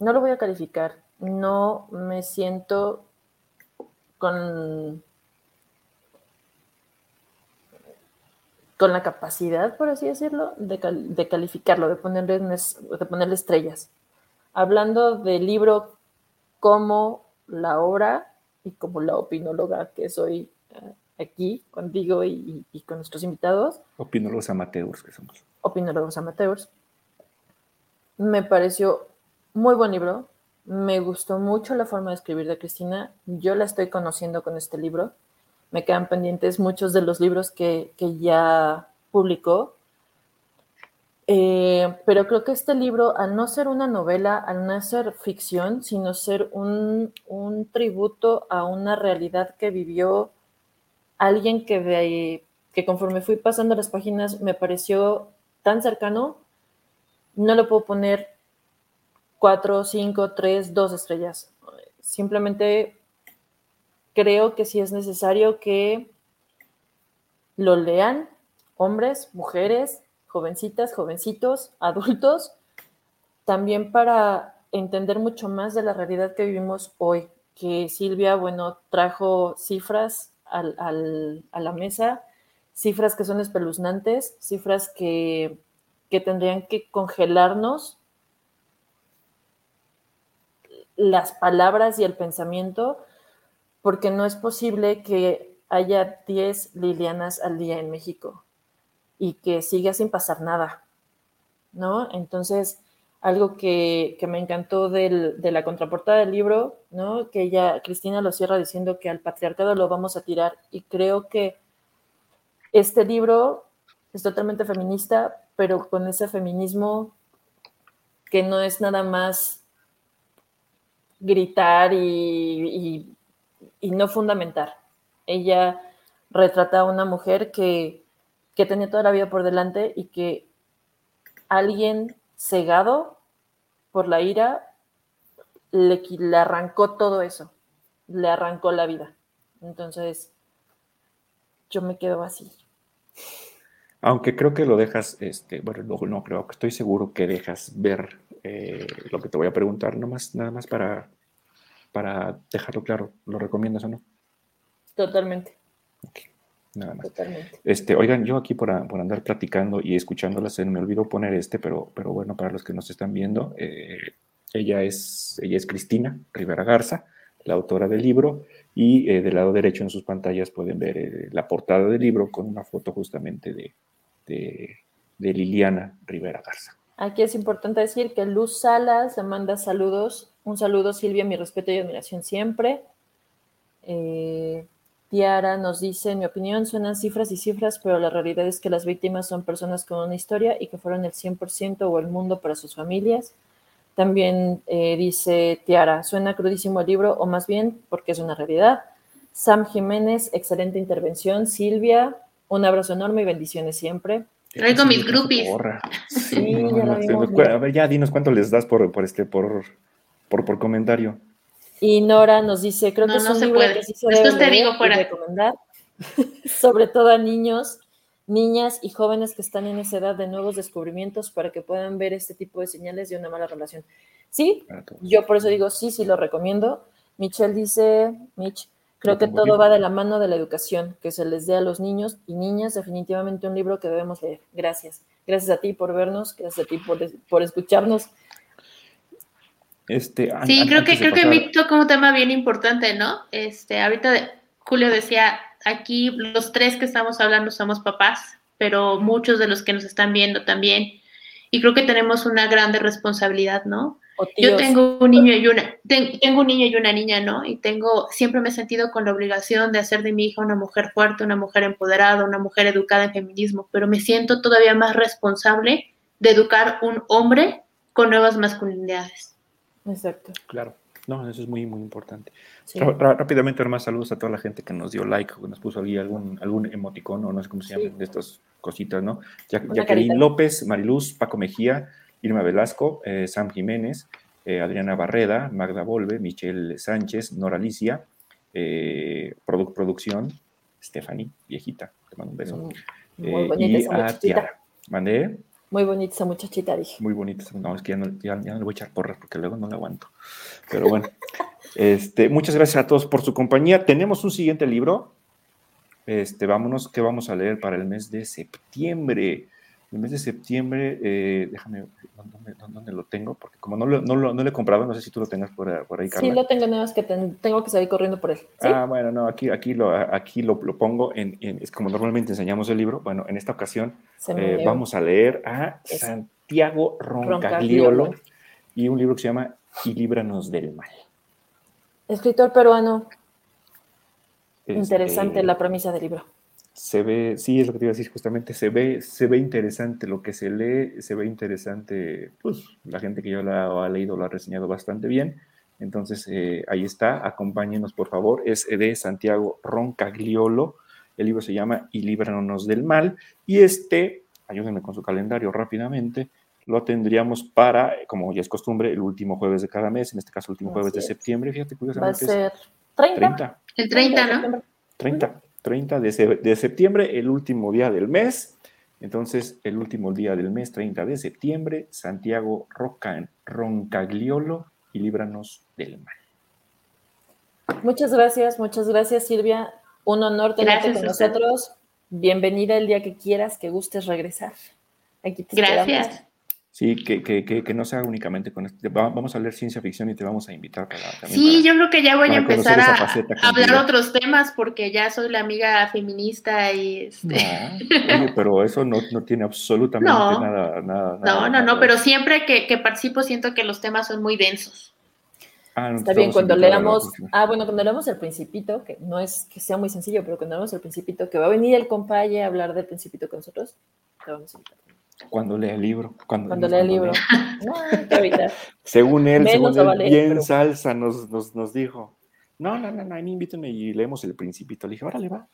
no lo voy a calificar, no me siento con con la capacidad, por así decirlo, de, calificarlo, de ponerle, de ponerle estrellas. hablando del libro como la obra y como la opinóloga que soy eh, aquí contigo y, con nuestros invitados. Opinólogos amateurs que somos. Opinólogos amateurs. Me pareció muy buen libro. Me gustó mucho la forma de escribir de Cristina. Yo la estoy conociendo con este libro. Me quedan pendientes muchos de los libros que, que ya publicó eh, pero creo que este libro, al no ser una novela, al no ser ficción, sino ser un, tributo a una realidad que vivió alguien que, que conforme fui pasando las páginas me pareció tan cercano, no le puedo poner cuatro, cinco, tres, dos estrellas. Simplemente creo que sí es necesario que lo lean hombres, mujeres, jovencitas, jovencitos, adultos, también para entender mucho más de la realidad que vivimos hoy, que Silvia, bueno, trajo cifras al, a la mesa, cifras que son espeluznantes, cifras que, que tendrían que congelarnos las palabras y el pensamiento, porque no es posible que haya 10 Lilianas al día en México y que siga sin pasar nada, ¿no? Entonces, algo que, me encantó de la contraportada del libro, ¿no? Que ella, Cristina lo cierra diciendo que al patriarcado lo vamos a tirar y creo que este libro es totalmente feminista, pero con ese feminismo que no es nada más gritar y no fundamentar. Ella retrata a una mujer que que tenía toda la vida por delante y que alguien cegado por la ira le, arrancó todo eso, le arrancó la vida. Entonces, yo me quedo así. Aunque creo que lo dejas, este, bueno, no, no creo que estoy seguro que dejas ver eh, lo que te voy a preguntar, nomás, nada más para, para dejarlo claro. ¿Lo recomiendas o no? Totalmente. Okay. Nada más. Este, oigan, yo aquí por, andar platicando y escuchándolas, me olvidó poner este, pero, pero bueno, para los que nos están viendo, eh, ella, es, ella es Cristina Rivera Garza, la autora del libro, y eh, del lado derecho en sus pantallas pueden ver eh, la portada del libro con una foto justamente de, de, Liliana Rivera Garza. Aquí es importante decir que Luz Salas le manda saludos. Un saludo, Silvia, mi respeto y admiración siempre. Eh, Tiara nos dice, en mi opinión, suenan cifras y cifras, pero la realidad es que las víctimas son personas con una historia y que fueron el 100% o el mundo para sus familias. También eh, dice Tiara, suena crudísimo el libro, o más bien porque es una realidad. Sam Jiménez, excelente intervención. Silvia, un abrazo enorme y bendiciones siempre. Traigo mis groupies. Sí, ya, a ver, ya dinos cuánto les das por, por este, por, por, por comentario. Y Nora nos dice, creo que es un libro que sí se debe te digo recomendar, sobre todo a niños, niñas y jóvenes que están en esa edad de nuevos descubrimientos para que puedan ver este tipo de señales de una mala relación. Sí, yo por eso digo, sí, sí lo recomiendo. Michelle dice, Mitch, creo que todo va de la mano de la educación, que se les dé a los niños y niñas definitivamente un libro que debemos leer. Gracias. Gracias a ti por vernos, gracias a ti por, por escucharnos. Este, sí, creo que, creo que me toca un tema bien importante, ¿no? Este, ahorita Julio decía, aquí los tres que estamos hablando somos papás, pero muchos de los que nos están viendo también. Y creo que tenemos una grande responsabilidad, ¿no? Yo tengo un niño y una, tengo un niño y una niña, ¿no? Y tengo, siempre me he sentido con la obligación de hacer de mi hija una mujer fuerte, una mujer empoderada, una mujer educada en feminismo, pero me siento todavía más responsable de educar un hombre con nuevas masculinidades. Exacto. Claro. No, eso es muy, muy importante. Rápidamente, más saludos a toda la gente que nos dio like, que nos puso ahí algún, algún emoticón, o no sé cómo se llaman, de estas cositas, ¿no? Jacqueline López, Mariluz, Paco Mejía, Irma Velasco, eh, Sam Jiménez, eh, Adriana Barreda, Magda Volve, Michelle Sánchez, Nora Alicia, eh, Producción, Stephanie, viejita, te mando un beso. Mm, y a Tiara. ¿Mandé? Muy bonita esa muchachita, dije. Muy bonita. No, es que ya no, ya, no le voy a echar porras porque luego no la aguanto. Pero bueno, este, muchas gracias a todos por su compañía. Tenemos un siguiente libro. Este, vámonos, ¿qué vamos a leer para el mes de septiembre? El mes de septiembre, eh, déjame, ¿dónde, ¿dónde, lo tengo? Porque como no lo, no, lo, no lo he comprado, no sé si tú lo tengas por, por ahí, Carla. Sí, lo tengo, nada más que tengo que salir corriendo por él. Ah, bueno, no, aquí, aquí, lo, aquí lo, lo pongo, en, es como normalmente enseñamos el libro. Bueno, en esta ocasión eh, vamos a leer a Santiago Roncagliolo y un libro que se llama Y líbranos del mal. Escritor peruano. Interesante este, la premisa del libro se ve, sí, es lo que te iba a decir justamente, se ve, se ve interesante lo que se lee, se ve interesante, pues la gente que yo la ha leído lo ha reseñado bastante bien. Entonces, eh, ahí está, acompáñenos por favor, es de Santiago Roncagliolo, el libro se llama Y líbranos del mal, y este, ayúdenme con su calendario rápidamente, lo tendríamos para, como ya es costumbre, el último jueves de cada mes, en este caso el último jueves de septiembre, fíjate, curiosamente. Va a ser 30. 30. El 30, ¿no? 30. 30 de, septiembre, el último día del mes. Entonces, el último día del mes, 30 de septiembre, Santiago Rocan, Roncagliolo y líbranos del mal. Muchas gracias, muchas gracias Silvia. Un honor tenerte con nosotros. Bienvenida el día que quieras, que gustes regresar. Aquí te gracias. Sí, que, que, que, no sea únicamente con esto. Vamos a leer ciencia ficción y te vamos a invitar para. Sí, yo creo que ya voy a empezar a, hablar otros temas porque ya soy la amiga feminista y. Este... No, pero eso no, no tiene absolutamente nada, nada, No, no, no, pero siempre que, que, participo siento que los temas son muy densos. Ah, Está bien, cuando leamos. Ah, bueno, cuando leamos El Principito, que no es que sea muy sencillo, pero cuando leamos El Principito, que va a venir el compañero a hablar del Principito con nosotros, te vamos a invitar. Cuando lea el libro. Cuando, lea el libro. No, según él, según él bien salsa nos, nos, nos, dijo. No, no, no, no, invítame y leemos el principito. Le dije, órale, va,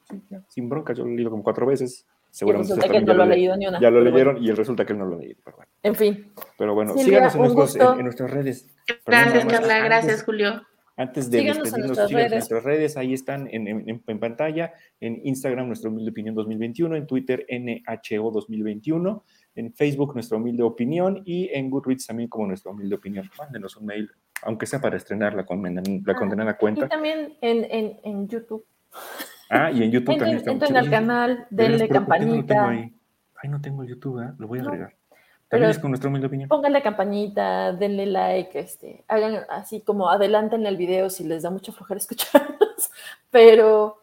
sin bronca, yo lo he leído como cuatro veces. Seguramente resulta que no lo ha leído ni una. Ya lo leyeron y resulta que él no lo ha leído. Pero bueno. En fin. Pero bueno, síganos en, nuestros, en, nuestras redes. Gracias, Carla, gracias, Julio. Antes de síganos despedirnos, en nuestras redes, ahí están en, en, en, pantalla, en Instagram, nuestra humilde opinión 2021, en Twitter, NHO 2021 en Facebook nuestra humilde opinión y en Goodreads también como nuestra humilde opinión. Mándenos un mail, aunque sea para estrenar la, la ah, condenada cuenta. Y también en, en, en, YouTube. Ah, y en YouTube también estamos. Entren al canal, denle campanita. Ay, no tengo el YouTube, ¿eh? lo voy a agregar. También es con nuestra humilde opinión. Pónganle campanita, denle like, este, hagan así como adelanten el video si les da mucho flojera escucharnos, pero...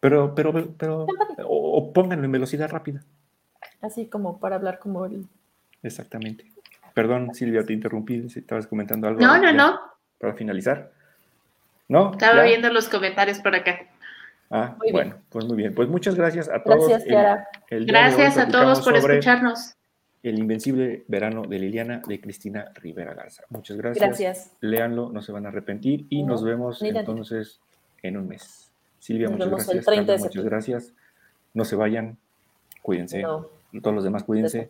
Pero, pero, pero, o pónganlo en velocidad rápida así como para hablar como el... Exactamente. Perdón, Silvia, te interrumpí, si estabas comentando algo. No, no, no. Para finalizar. ¿No? Estaba viendo los comentarios por acá. Ah, bueno, pues muy bien. Pues muchas gracias a todos. Gracias, Kiara. gracias a todos por escucharnos. El Invencible Verano de Liliana de Cristina Rivera Garza. Muchas gracias. Gracias. Léanlo, no se van a arrepentir y nos vemos entonces en un mes. Silvia, muchas gracias. muchas gracias. No se vayan, cuídense. Todos los demás cuídense.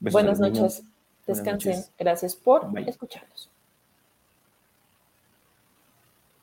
Buenas noches. Descansen. Gracias por escucharnos.